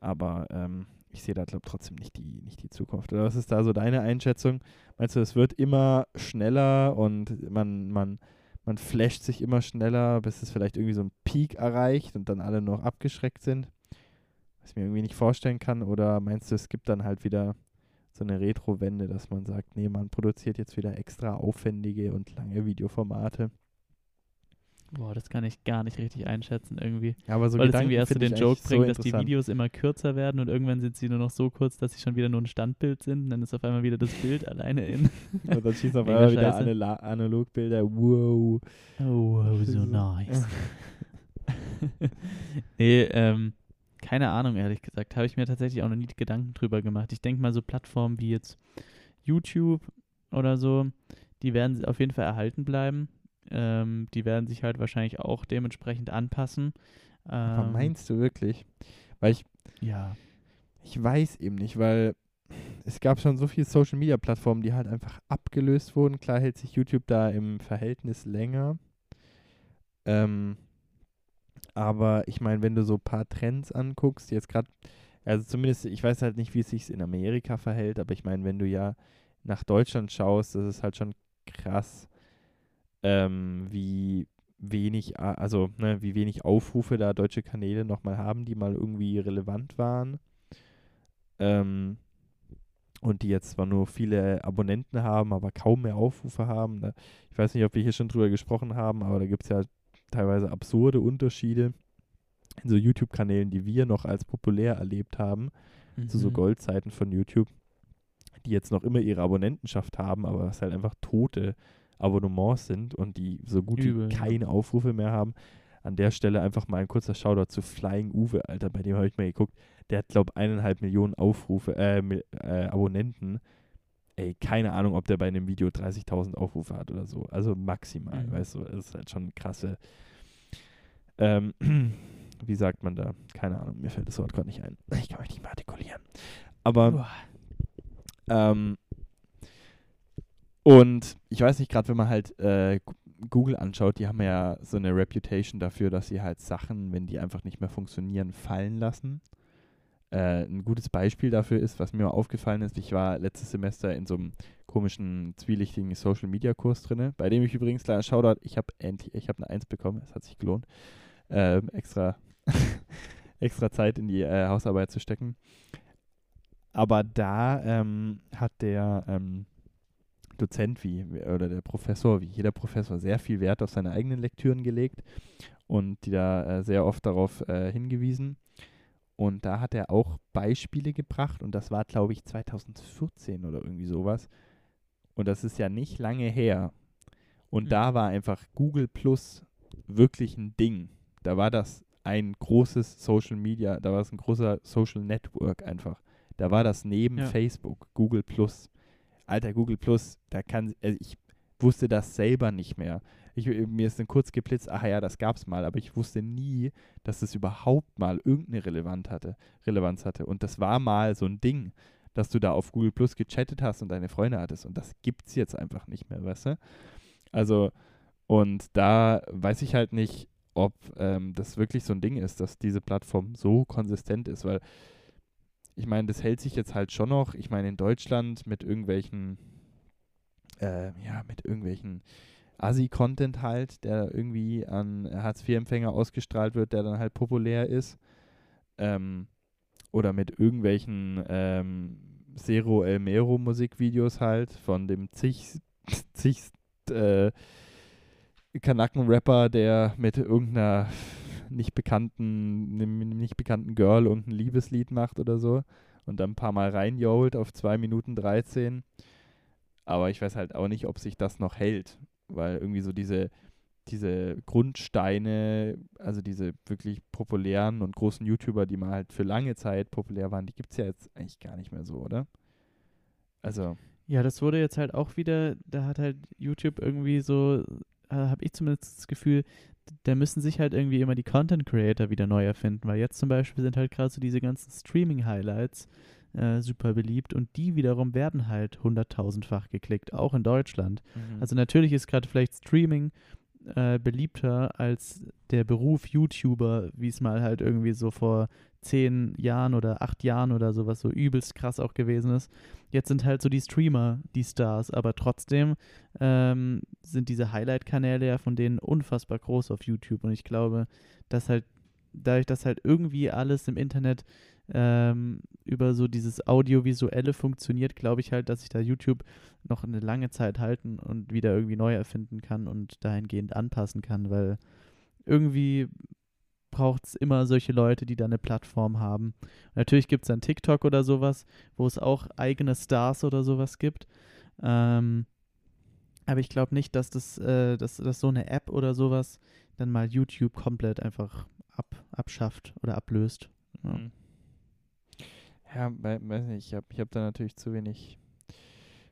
Speaker 1: Aber ähm, ich sehe da, glaube trotzdem nicht die, nicht die Zukunft. Oder was ist da so deine Einschätzung? Meinst du, es wird immer schneller und man, man, man flasht sich immer schneller, bis es vielleicht irgendwie so einen Peak erreicht und dann alle noch abgeschreckt sind? Was ich mir irgendwie nicht vorstellen kann. Oder meinst du, es gibt dann halt wieder so eine Retro-Wende, dass man sagt, nee, man produziert jetzt wieder extra aufwendige und lange Videoformate.
Speaker 2: Boah, das kann ich gar nicht richtig einschätzen irgendwie.
Speaker 1: Ja, aber so
Speaker 2: Weil Gedanken das irgendwie erst so den Joke bringt, so dass die Videos immer kürzer werden und irgendwann sind sie nur noch so kurz, dass sie schon wieder nur ein Standbild sind und dann ist auf einmal wieder das Bild alleine in.
Speaker 1: und dann schießt auf einmal wieder Anal Analogbilder. Wow.
Speaker 2: Oh, wow, so nice. nee, ähm, keine Ahnung, ehrlich gesagt. Habe ich mir tatsächlich auch noch nie Gedanken drüber gemacht. Ich denke mal, so Plattformen wie jetzt YouTube oder so, die werden auf jeden Fall erhalten bleiben. Ähm, die werden sich halt wahrscheinlich auch dementsprechend anpassen.
Speaker 1: Aber
Speaker 2: Ähm,
Speaker 1: meinst du wirklich? Weil ich,
Speaker 2: Ja.
Speaker 1: ich weiß eben nicht, weil es gab schon so viele Social Media Plattformen, die halt einfach abgelöst wurden. Klar hält sich YouTube da im Verhältnis länger. Ähm, aber ich meine, wenn du so ein paar Trends anguckst, jetzt gerade, also zumindest, ich weiß halt nicht, wie es sich in Amerika verhält, aber ich meine, wenn du ja nach Deutschland schaust, das ist halt schon krass, ähm, wie wenig, also ne, wie wenig Aufrufe da deutsche Kanäle nochmal haben, die mal irgendwie relevant waren. Ähm, und die jetzt zwar nur viele Abonnenten haben, aber kaum mehr Aufrufe haben. Da, ich weiß nicht, ob wir hier schon drüber gesprochen haben, aber da gibt es ja teilweise absurde Unterschiede in so YouTube-Kanälen, die wir noch als populär erlebt haben, zu so
Speaker 2: Mhm.
Speaker 1: Goldzeiten von YouTube, die jetzt noch immer ihre Abonnentenschaft haben, aber was halt einfach tote Abonnements sind und die so gut
Speaker 2: Übel,
Speaker 1: wie keine Aufrufe mehr haben. An der Stelle einfach mal ein kurzer Shoutout zu Flying Uwe, Alter, bei dem habe ich mal geguckt. Der hat, glaube eineinhalb Millionen Aufrufe, äh, äh, Abonnenten. Ey, keine Ahnung, ob der bei einem Video 30.000 Aufrufe hat oder so. Also maximal,
Speaker 2: Mhm.
Speaker 1: weißt du, das ist halt schon krasse. Ähm, wie sagt man da? Keine Ahnung, mir fällt das Wort gerade nicht ein. Ich kann mich nicht mehr artikulieren. Aber ähm, und ich weiß nicht, gerade wenn man halt äh, Google anschaut, die haben ja so eine Reputation dafür, dass sie halt Sachen, wenn die einfach nicht mehr funktionieren, fallen lassen. Äh, ein gutes Beispiel dafür ist, was mir mal aufgefallen ist, ich war letztes Semester in so einem komischen, zwielichtigen Social Media Kurs drin, bei dem ich übrigens, kleiner Shoutout, ich habe endlich, ich habe eine Eins bekommen, es hat sich gelohnt, ähm, extra, extra Zeit in die äh, Hausarbeit zu stecken. Aber da ähm, hat der ähm, Dozent wie oder der Professor, wie jeder Professor, sehr viel Wert auf seine eigenen Lektüren gelegt und die da äh, sehr oft darauf äh, hingewiesen. Und da hat er auch Beispiele gebracht und das war, glaube ich, 2014 oder irgendwie sowas. Und das ist ja nicht lange her. Und
Speaker 2: Mhm.
Speaker 1: da war einfach Google Plus wirklich ein Ding. Da war das ein großes Social Media, da war es ein großer Social Network einfach. Da war das neben
Speaker 2: Ja.
Speaker 1: Facebook, Google Plus. Alter, Google Plus, da kann, also ich wusste das selber nicht mehr. Ich, mir ist dann kurz geblitzt, ach ja, das gab's mal, aber ich wusste nie, dass das überhaupt mal irgendeine Relevanz hatte, Relevanz hatte. Und das war mal so ein Ding, dass du da auf Google Plus gechattet hast und deine Freunde hattest. Und das gibt's jetzt einfach nicht mehr, weißt du? Also, und da weiß ich halt nicht, ob ähm, das wirklich so ein Ding ist, dass diese Plattform so konsistent ist, weil ich meine, das hält sich jetzt halt schon noch, ich meine, in Deutschland mit irgendwelchen, äh, ja, mit irgendwelchen Assi-Content halt, der irgendwie an Hartz-IV-Empfänger ausgestrahlt wird, der dann halt populär ist. Ähm, oder mit irgendwelchen ähm, Zero El Mero Musikvideos halt von dem zig, zig äh, Kanaken-Rapper, der mit irgendeiner nicht bekannten, nicht bekannten Girl irgendein Liebeslied macht oder so und dann ein paar Mal reinjolt auf 2 Minuten 13. Aber ich weiß halt auch nicht, ob sich das noch hält, weil irgendwie so diese, diese Grundsteine, also diese wirklich populären und großen YouTuber, die mal halt für lange Zeit populär waren, die gibt es ja jetzt eigentlich gar nicht mehr so, oder? Also,
Speaker 2: Ja, das wurde jetzt halt auch wieder, da hat halt YouTube irgendwie so, äh, habe ich zumindest das Gefühl, da müssen sich halt irgendwie immer die Content Creator wieder neu erfinden, weil jetzt zum Beispiel sind halt gerade so diese ganzen Streaming-Highlights äh, super beliebt und die wiederum werden halt hunderttausendfach geklickt, auch in Deutschland. Also natürlich ist gerade vielleicht Streaming äh, beliebter als der Beruf YouTuber, wie es mal halt irgendwie so vor zehn Jahren oder acht Jahren oder sowas so übelst krass auch gewesen ist. Jetzt sind halt so die Streamer die Stars, aber trotzdem ähm, sind diese Highlight-Kanäle ja von denen unfassbar groß auf YouTube und ich glaube, dass halt dadurch, dass halt irgendwie alles im Internet ähm, über so dieses Audiovisuelle funktioniert, glaube ich halt, dass sich da YouTube noch eine lange Zeit halten und wieder irgendwie neu erfinden kann und dahingehend anpassen kann, weil irgendwie braucht es immer solche Leute, die da eine Plattform haben. Natürlich gibt es dann TikTok oder sowas, wo es auch eigene Stars oder sowas gibt. Ähm, aber ich glaube nicht, dass das, äh, dass, dass so eine App oder sowas dann mal YouTube komplett einfach ab, abschafft oder ablöst. Ja.
Speaker 1: Hm. Ja, wei- weiß nicht, ich habe ich hab da natürlich zu wenig,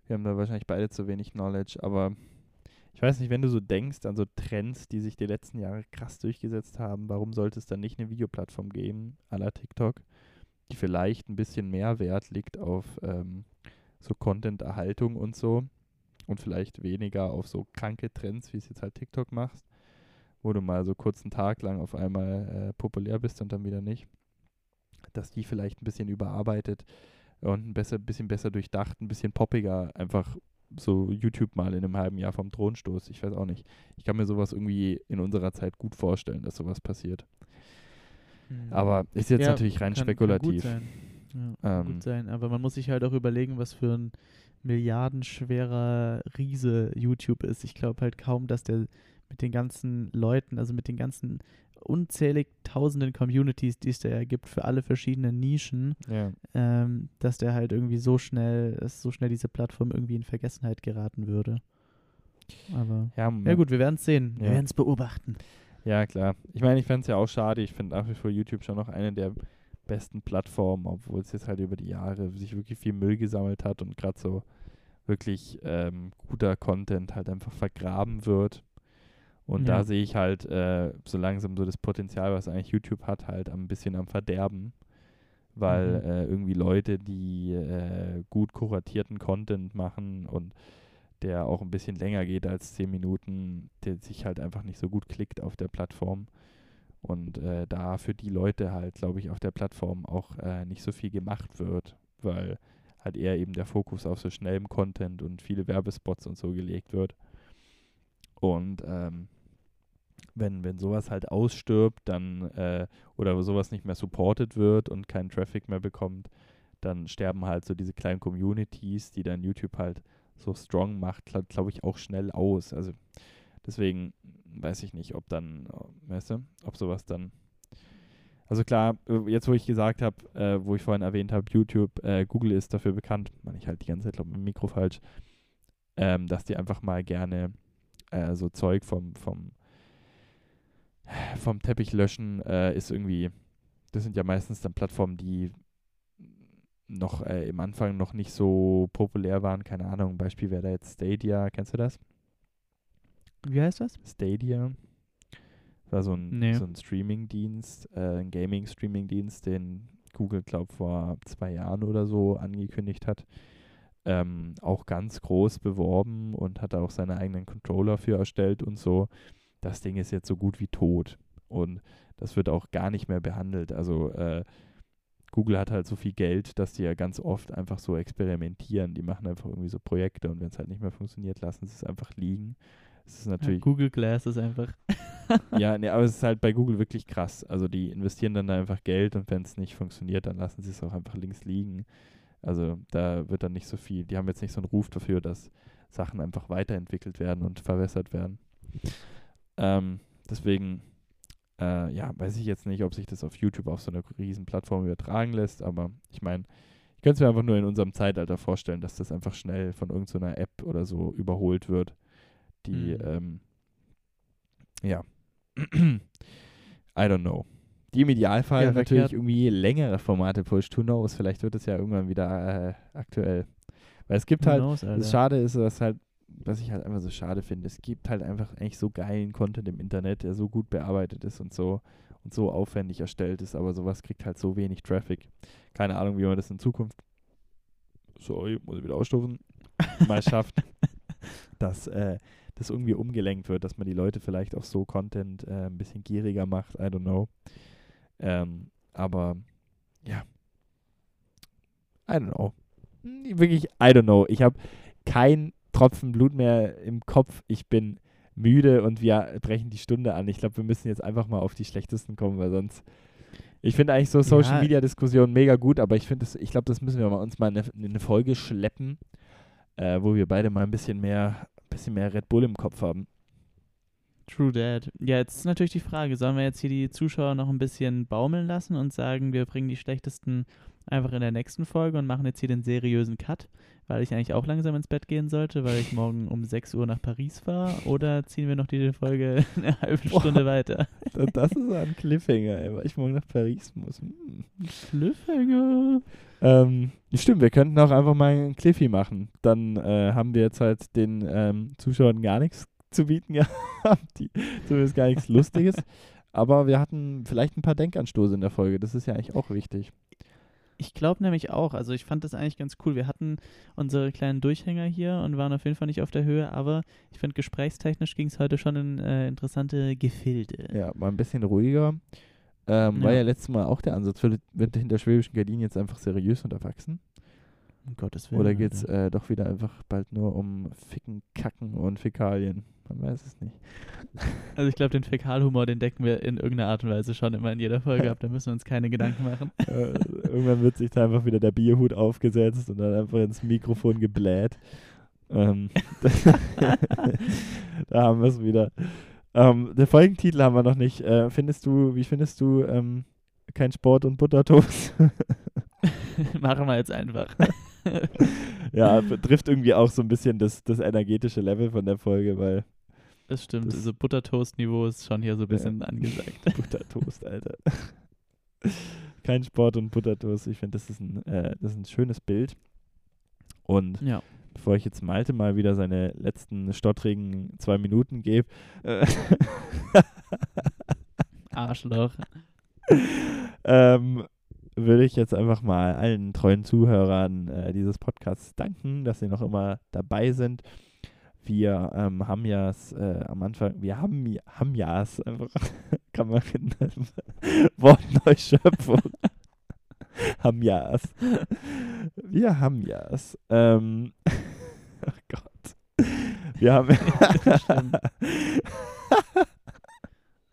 Speaker 1: wir haben da wahrscheinlich beide zu wenig Knowledge, aber ich weiß nicht, wenn du so denkst an so Trends, die sich die letzten Jahre krass durchgesetzt haben, warum sollte es dann nicht eine Videoplattform geben, à la TikTok, die vielleicht ein bisschen mehr Wert liegt auf ähm, so Content-Erhaltung und so und vielleicht weniger auf so kranke Trends, wie es jetzt halt TikTok machst, wo du mal so kurz einen Tag lang auf einmal äh, populär bist und dann wieder nicht dass die vielleicht ein bisschen überarbeitet und ein besser, bisschen besser durchdacht, ein bisschen poppiger einfach so YouTube mal in einem halben Jahr vom Thron stoßt. Ich weiß auch nicht. Ich kann mir sowas irgendwie in unserer Zeit gut vorstellen, dass sowas passiert. Aber ist jetzt
Speaker 2: Ja,
Speaker 1: natürlich rein
Speaker 2: kann,
Speaker 1: spekulativ.
Speaker 2: Kann gut sein. Ja,
Speaker 1: Ähm,
Speaker 2: gut sein. Aber man muss sich halt auch überlegen, was für ein milliardenschwerer Riese YouTube ist. Ich glaube halt kaum, dass der mit den ganzen Leuten, also mit den ganzen unzählig tausenden Communities, die es da ja gibt für alle verschiedenen Nischen,
Speaker 1: ja.
Speaker 2: ähm, dass der halt irgendwie so schnell, dass so schnell diese Plattform irgendwie in Vergessenheit geraten würde. Aber
Speaker 1: Ja,
Speaker 2: ja gut, wir werden es sehen. Wir
Speaker 1: Ja.
Speaker 2: werden es beobachten.
Speaker 1: Ja, klar. Ich meine, ich fände es ja auch schade. Ich finde nach wie vor YouTube schon noch eine der besten Plattformen, obwohl es jetzt halt über die Jahre sich wirklich viel Müll gesammelt hat und gerade so wirklich ähm, guter Content halt einfach vergraben wird. Und
Speaker 2: Ja.
Speaker 1: da sehe ich halt äh, so langsam so das Potenzial, was eigentlich YouTube hat, halt ein bisschen am Verderben. Weil
Speaker 2: Mhm.
Speaker 1: äh, irgendwie Leute, die äh, gut kuratierten Content machen und der auch ein bisschen länger geht als 10 Minuten, der sich halt einfach nicht so gut klickt auf der Plattform. Und äh, da für die Leute halt, glaube ich, auf der Plattform auch äh, nicht so viel gemacht wird, weil halt eher eben der Fokus auf so schnellem Content und viele Werbespots und so gelegt wird. Und ähm, wenn, wenn sowas halt ausstirbt, dann äh, oder sowas nicht mehr supported wird und keinen Traffic mehr bekommt, dann sterben halt so diese kleinen Communities, die dann YouTube halt so strong macht, glaube glaub ich, auch schnell aus. Also deswegen weiß ich nicht, ob dann, weißt du, ob sowas dann. Also klar, äh, jetzt wo ich gesagt habe, äh, wo ich vorhin erwähnt habe, YouTube, äh, Google ist dafür bekannt, man ich halt die ganze Zeit glaube im Mikro falsch, ähm, dass die einfach mal gerne äh, so Zeug vom, vom, vom Teppich löschen, äh, ist irgendwie, das sind ja meistens dann Plattformen, die noch äh, im Anfang noch nicht so populär waren. Keine Ahnung, Beispiel wäre da jetzt Stadia. Kennst du das?
Speaker 2: Wie heißt das?
Speaker 1: Stadia. Das war so ein,
Speaker 2: Nee.
Speaker 1: so ein Streaming-Dienst, äh, ein Gaming-Streaming-Dienst, den Google, glaube vor zwei Jahren oder so angekündigt hat. Ähm, auch ganz groß beworben und hat da auch seine eigenen Controller für erstellt und so. Das Ding ist jetzt so gut wie tot. Und das wird auch gar nicht mehr behandelt. Also äh, Google hat halt so viel Geld, dass die ja ganz oft einfach so experimentieren. Die machen einfach irgendwie so Projekte und wenn es halt nicht mehr funktioniert, lassen sie es einfach liegen. Es ist
Speaker 2: Ja,
Speaker 1: natürlich
Speaker 2: Google Glass ist einfach.
Speaker 1: ja, nee, aber es ist halt bei Google wirklich krass. Also die investieren dann da einfach Geld und wenn es nicht funktioniert, dann lassen sie es auch einfach links liegen. Also da wird dann nicht so viel, die haben jetzt nicht so einen Ruf dafür, dass Sachen einfach weiterentwickelt werden und verbessert werden. Ähm, deswegen, äh, ja, weiß ich jetzt nicht, ob sich das auf YouTube auf so einer riesen Plattform übertragen lässt, aber ich meine, ich könnte es mir einfach nur in unserem Zeitalter vorstellen, dass das einfach schnell von irgendeiner App oder so überholt wird, die,
Speaker 2: Mhm.
Speaker 1: ähm, ja, I don't know. Die im Idealfall
Speaker 2: Ja,
Speaker 1: natürlich
Speaker 2: verkehrt.
Speaker 1: irgendwie längere Formate pusht, who knows, vielleicht wird es ja irgendwann wieder äh, aktuell. Weil es gibt
Speaker 2: Who
Speaker 1: halt,
Speaker 2: knows,
Speaker 1: das Schade ist, dass halt, was ich halt einfach so schade finde, es gibt halt einfach eigentlich so geilen Content im Internet, der so gut bearbeitet ist und so und so aufwendig erstellt ist, aber sowas kriegt halt so wenig Traffic. Keine Ahnung, wie man das in Zukunft, sorry, muss ich wieder ausstufen, mal schafft, dass äh, das irgendwie umgelenkt wird, dass man die Leute vielleicht auf so Content äh, ein bisschen gieriger macht, I don't know. Ähm, aber ja, I don't know. Wirklich, I don't know. Ich habe kein Tropfen Blut mehr im Kopf. Ich bin müde und wir brechen die Stunde an. Ich glaube, wir müssen jetzt einfach mal auf die schlechtesten kommen, weil sonst. Ich finde eigentlich so Social. Media Diskussionen mega gut, aber ich finde, ich glaube, das müssen wir mal uns mal in eine, in eine Folge schleppen, äh, wo wir beide mal ein bisschen mehr, bisschen mehr Red Bull im Kopf haben.
Speaker 2: True Dad. Ja, jetzt ist natürlich die Frage, sollen wir jetzt hier die Zuschauer noch ein bisschen baumeln lassen und sagen, wir bringen die schlechtesten einfach in der nächsten Folge und machen jetzt hier den seriösen Cut? Weil ich eigentlich auch langsam ins Bett gehen sollte, weil ich morgen um 6 Uhr nach Paris fahre? Oder ziehen wir noch die Folge eine halbe Stunde
Speaker 1: Boah.
Speaker 2: weiter?
Speaker 1: Das ist ein Cliffhanger, ey, weil ich morgen nach Paris muss. Hm.
Speaker 2: Cliffhanger.
Speaker 1: Ähm, stimmt, wir könnten auch einfach mal einen Cliffy machen. Dann äh, haben wir jetzt halt den ähm, Zuschauern gar nichts zu bieten gehabt, die, zumindest gar nichts Lustiges. Aber wir hatten vielleicht ein paar Denkanstoße in der Folge. Das ist ja eigentlich auch wichtig.
Speaker 2: Ich glaube nämlich auch. Also ich fand das eigentlich ganz cool. Wir hatten unsere kleinen Durchhänger hier und waren auf jeden Fall nicht auf der Höhe, aber ich finde, gesprächstechnisch ging es heute schon in äh, interessante Gefilde.
Speaker 1: Ja, mal ein bisschen ruhiger. Ähm, War
Speaker 2: Ja.
Speaker 1: ja letztes Mal auch der Ansatz, wird, wird hinter schwäbischen Gardinen jetzt einfach seriös und erwachsen?
Speaker 2: Um Gottes Willen.
Speaker 1: Oder geht es äh, doch wieder einfach bald nur um Ficken, Kacken und Fäkalien? Man weiß es nicht.
Speaker 2: Also ich glaube, den Fäkalhumor, den decken wir in irgendeiner Art und Weise schon immer in jeder Folge ab. Da müssen wir uns keine Gedanken machen.
Speaker 1: äh, irgendwann wird sich da einfach wieder der Bierhut aufgesetzt und dann einfach ins Mikrofon gebläht. Ähm, da haben wir es wieder. Ähm, der Folgentitel haben wir noch nicht. Äh, findest du, wie findest du ähm, kein Sport und Buttertoast?
Speaker 2: Machen wir jetzt einfach.
Speaker 1: ja, betrifft irgendwie auch so ein bisschen das, das energetische Level von der Folge, weil
Speaker 2: Das stimmt.
Speaker 1: Das-
Speaker 2: also Buttertoast-Niveau ist schon hier so ein bisschen angesagt.
Speaker 1: Buttertoast, Alter. Kein Sport und Buttertoast. Ich finde, das, ist ein, äh, das ist ein schönes Bild. Und
Speaker 2: Ja.
Speaker 1: bevor ich jetzt Malte mal wieder seine letzten stottrigen zwei Minuten gebe, äh,
Speaker 2: Arschloch.
Speaker 1: ähm, würde ich jetzt einfach mal allen treuen Zuhörern äh, dieses Podcasts danken, dass sie noch immer dabei sind. Wir ähm, haben ja es äh, am Anfang, wir haben, ja- haben ja es einfach, kann man finden, Wortneuschöpfung. haben ja es. Wir haben ja es. Ähm, oh Gott. Wir haben,
Speaker 2: Schlimm.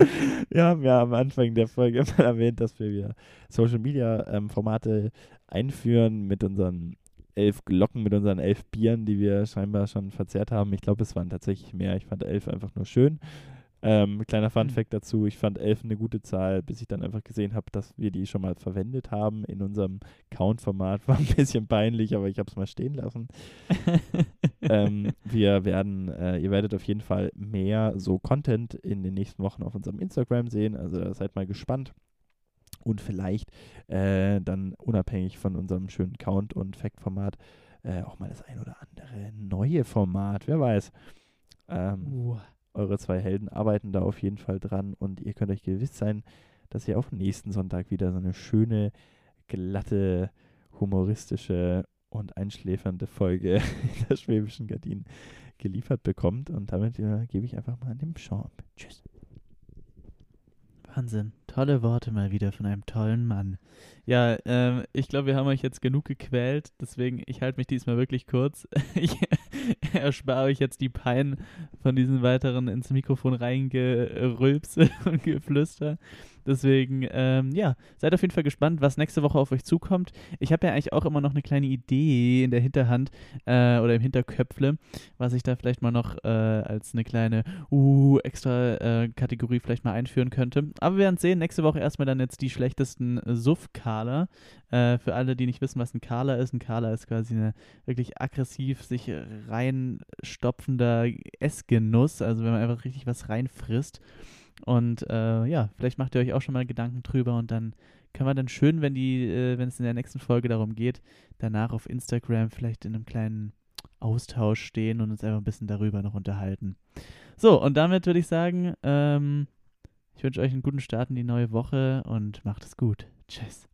Speaker 1: wir haben ja am Anfang der Folge mal erwähnt, dass wir wieder Social Media ähm, Formate einführen mit unseren elf Glocken, mit unseren elf Bieren, die wir scheinbar schon verzehrt haben. Ich glaube, es waren tatsächlich mehr. Ich fand elf einfach nur schön. Ähm, kleiner
Speaker 2: Mhm.
Speaker 1: Fact dazu, ich fand elf eine gute Zahl, bis ich dann einfach gesehen habe, dass wir die schon mal verwendet haben in unserem Count-Format. War ein bisschen peinlich, aber ich habe es mal stehen lassen. ähm, wir werden, äh, ihr werdet auf jeden Fall mehr so Content in den nächsten Wochen auf unserem Instagram sehen. Also seid mal gespannt. Und vielleicht äh, dann unabhängig von unserem schönen Count- und Fact-Format äh, auch mal das ein oder andere neue Format. Wer weiß. Ähm,
Speaker 2: Uh.
Speaker 1: Eure zwei Helden arbeiten da auf jeden Fall dran und ihr könnt euch gewiss sein, dass ihr auch nächsten Sonntag wieder so eine schöne, glatte, humoristische und einschläfernde Folge in der Schwäbischen Gardinen geliefert bekommt. Und damit äh, gebe ich einfach mal an den Champ. Tschüss.
Speaker 2: Wahnsinn. Tolle Worte mal wieder von einem tollen Mann. Ja, ähm, ich glaube, wir haben euch jetzt genug gequält, deswegen, ich halte mich diesmal wirklich kurz. Ich erspare euch jetzt die Pein von diesen weiteren ins Mikrofon reingerülpse und Geflüster. Deswegen, ähm, ja, seid auf jeden Fall gespannt, was nächste Woche auf euch zukommt. Ich habe ja eigentlich auch immer noch eine kleine Idee in der Hinterhand äh, oder im Hinterköpfle, was ich da vielleicht mal noch äh, als eine kleine uh, extra äh, Kategorie vielleicht mal einführen könnte. Aber wir werden sehen. Nächste Woche erstmal dann jetzt die schlechtesten Suff-Kala. Äh, für alle, die nicht wissen, was ein Kala ist. Ein Kala ist quasi eine wirklich aggressiv sich reinstopfender Essgenuss. Also wenn man einfach richtig was reinfrisst. Und äh, ja, vielleicht macht ihr euch auch schon mal Gedanken drüber und dann können wir dann schön, wenn die, äh, wenn es in der nächsten Folge darum geht, danach auf Instagram vielleicht in einem kleinen Austausch stehen und uns einfach ein bisschen darüber noch unterhalten. So, und damit würde ich sagen, ähm, ich wünsche euch einen guten Start in die neue Woche und macht es gut. Tschüss.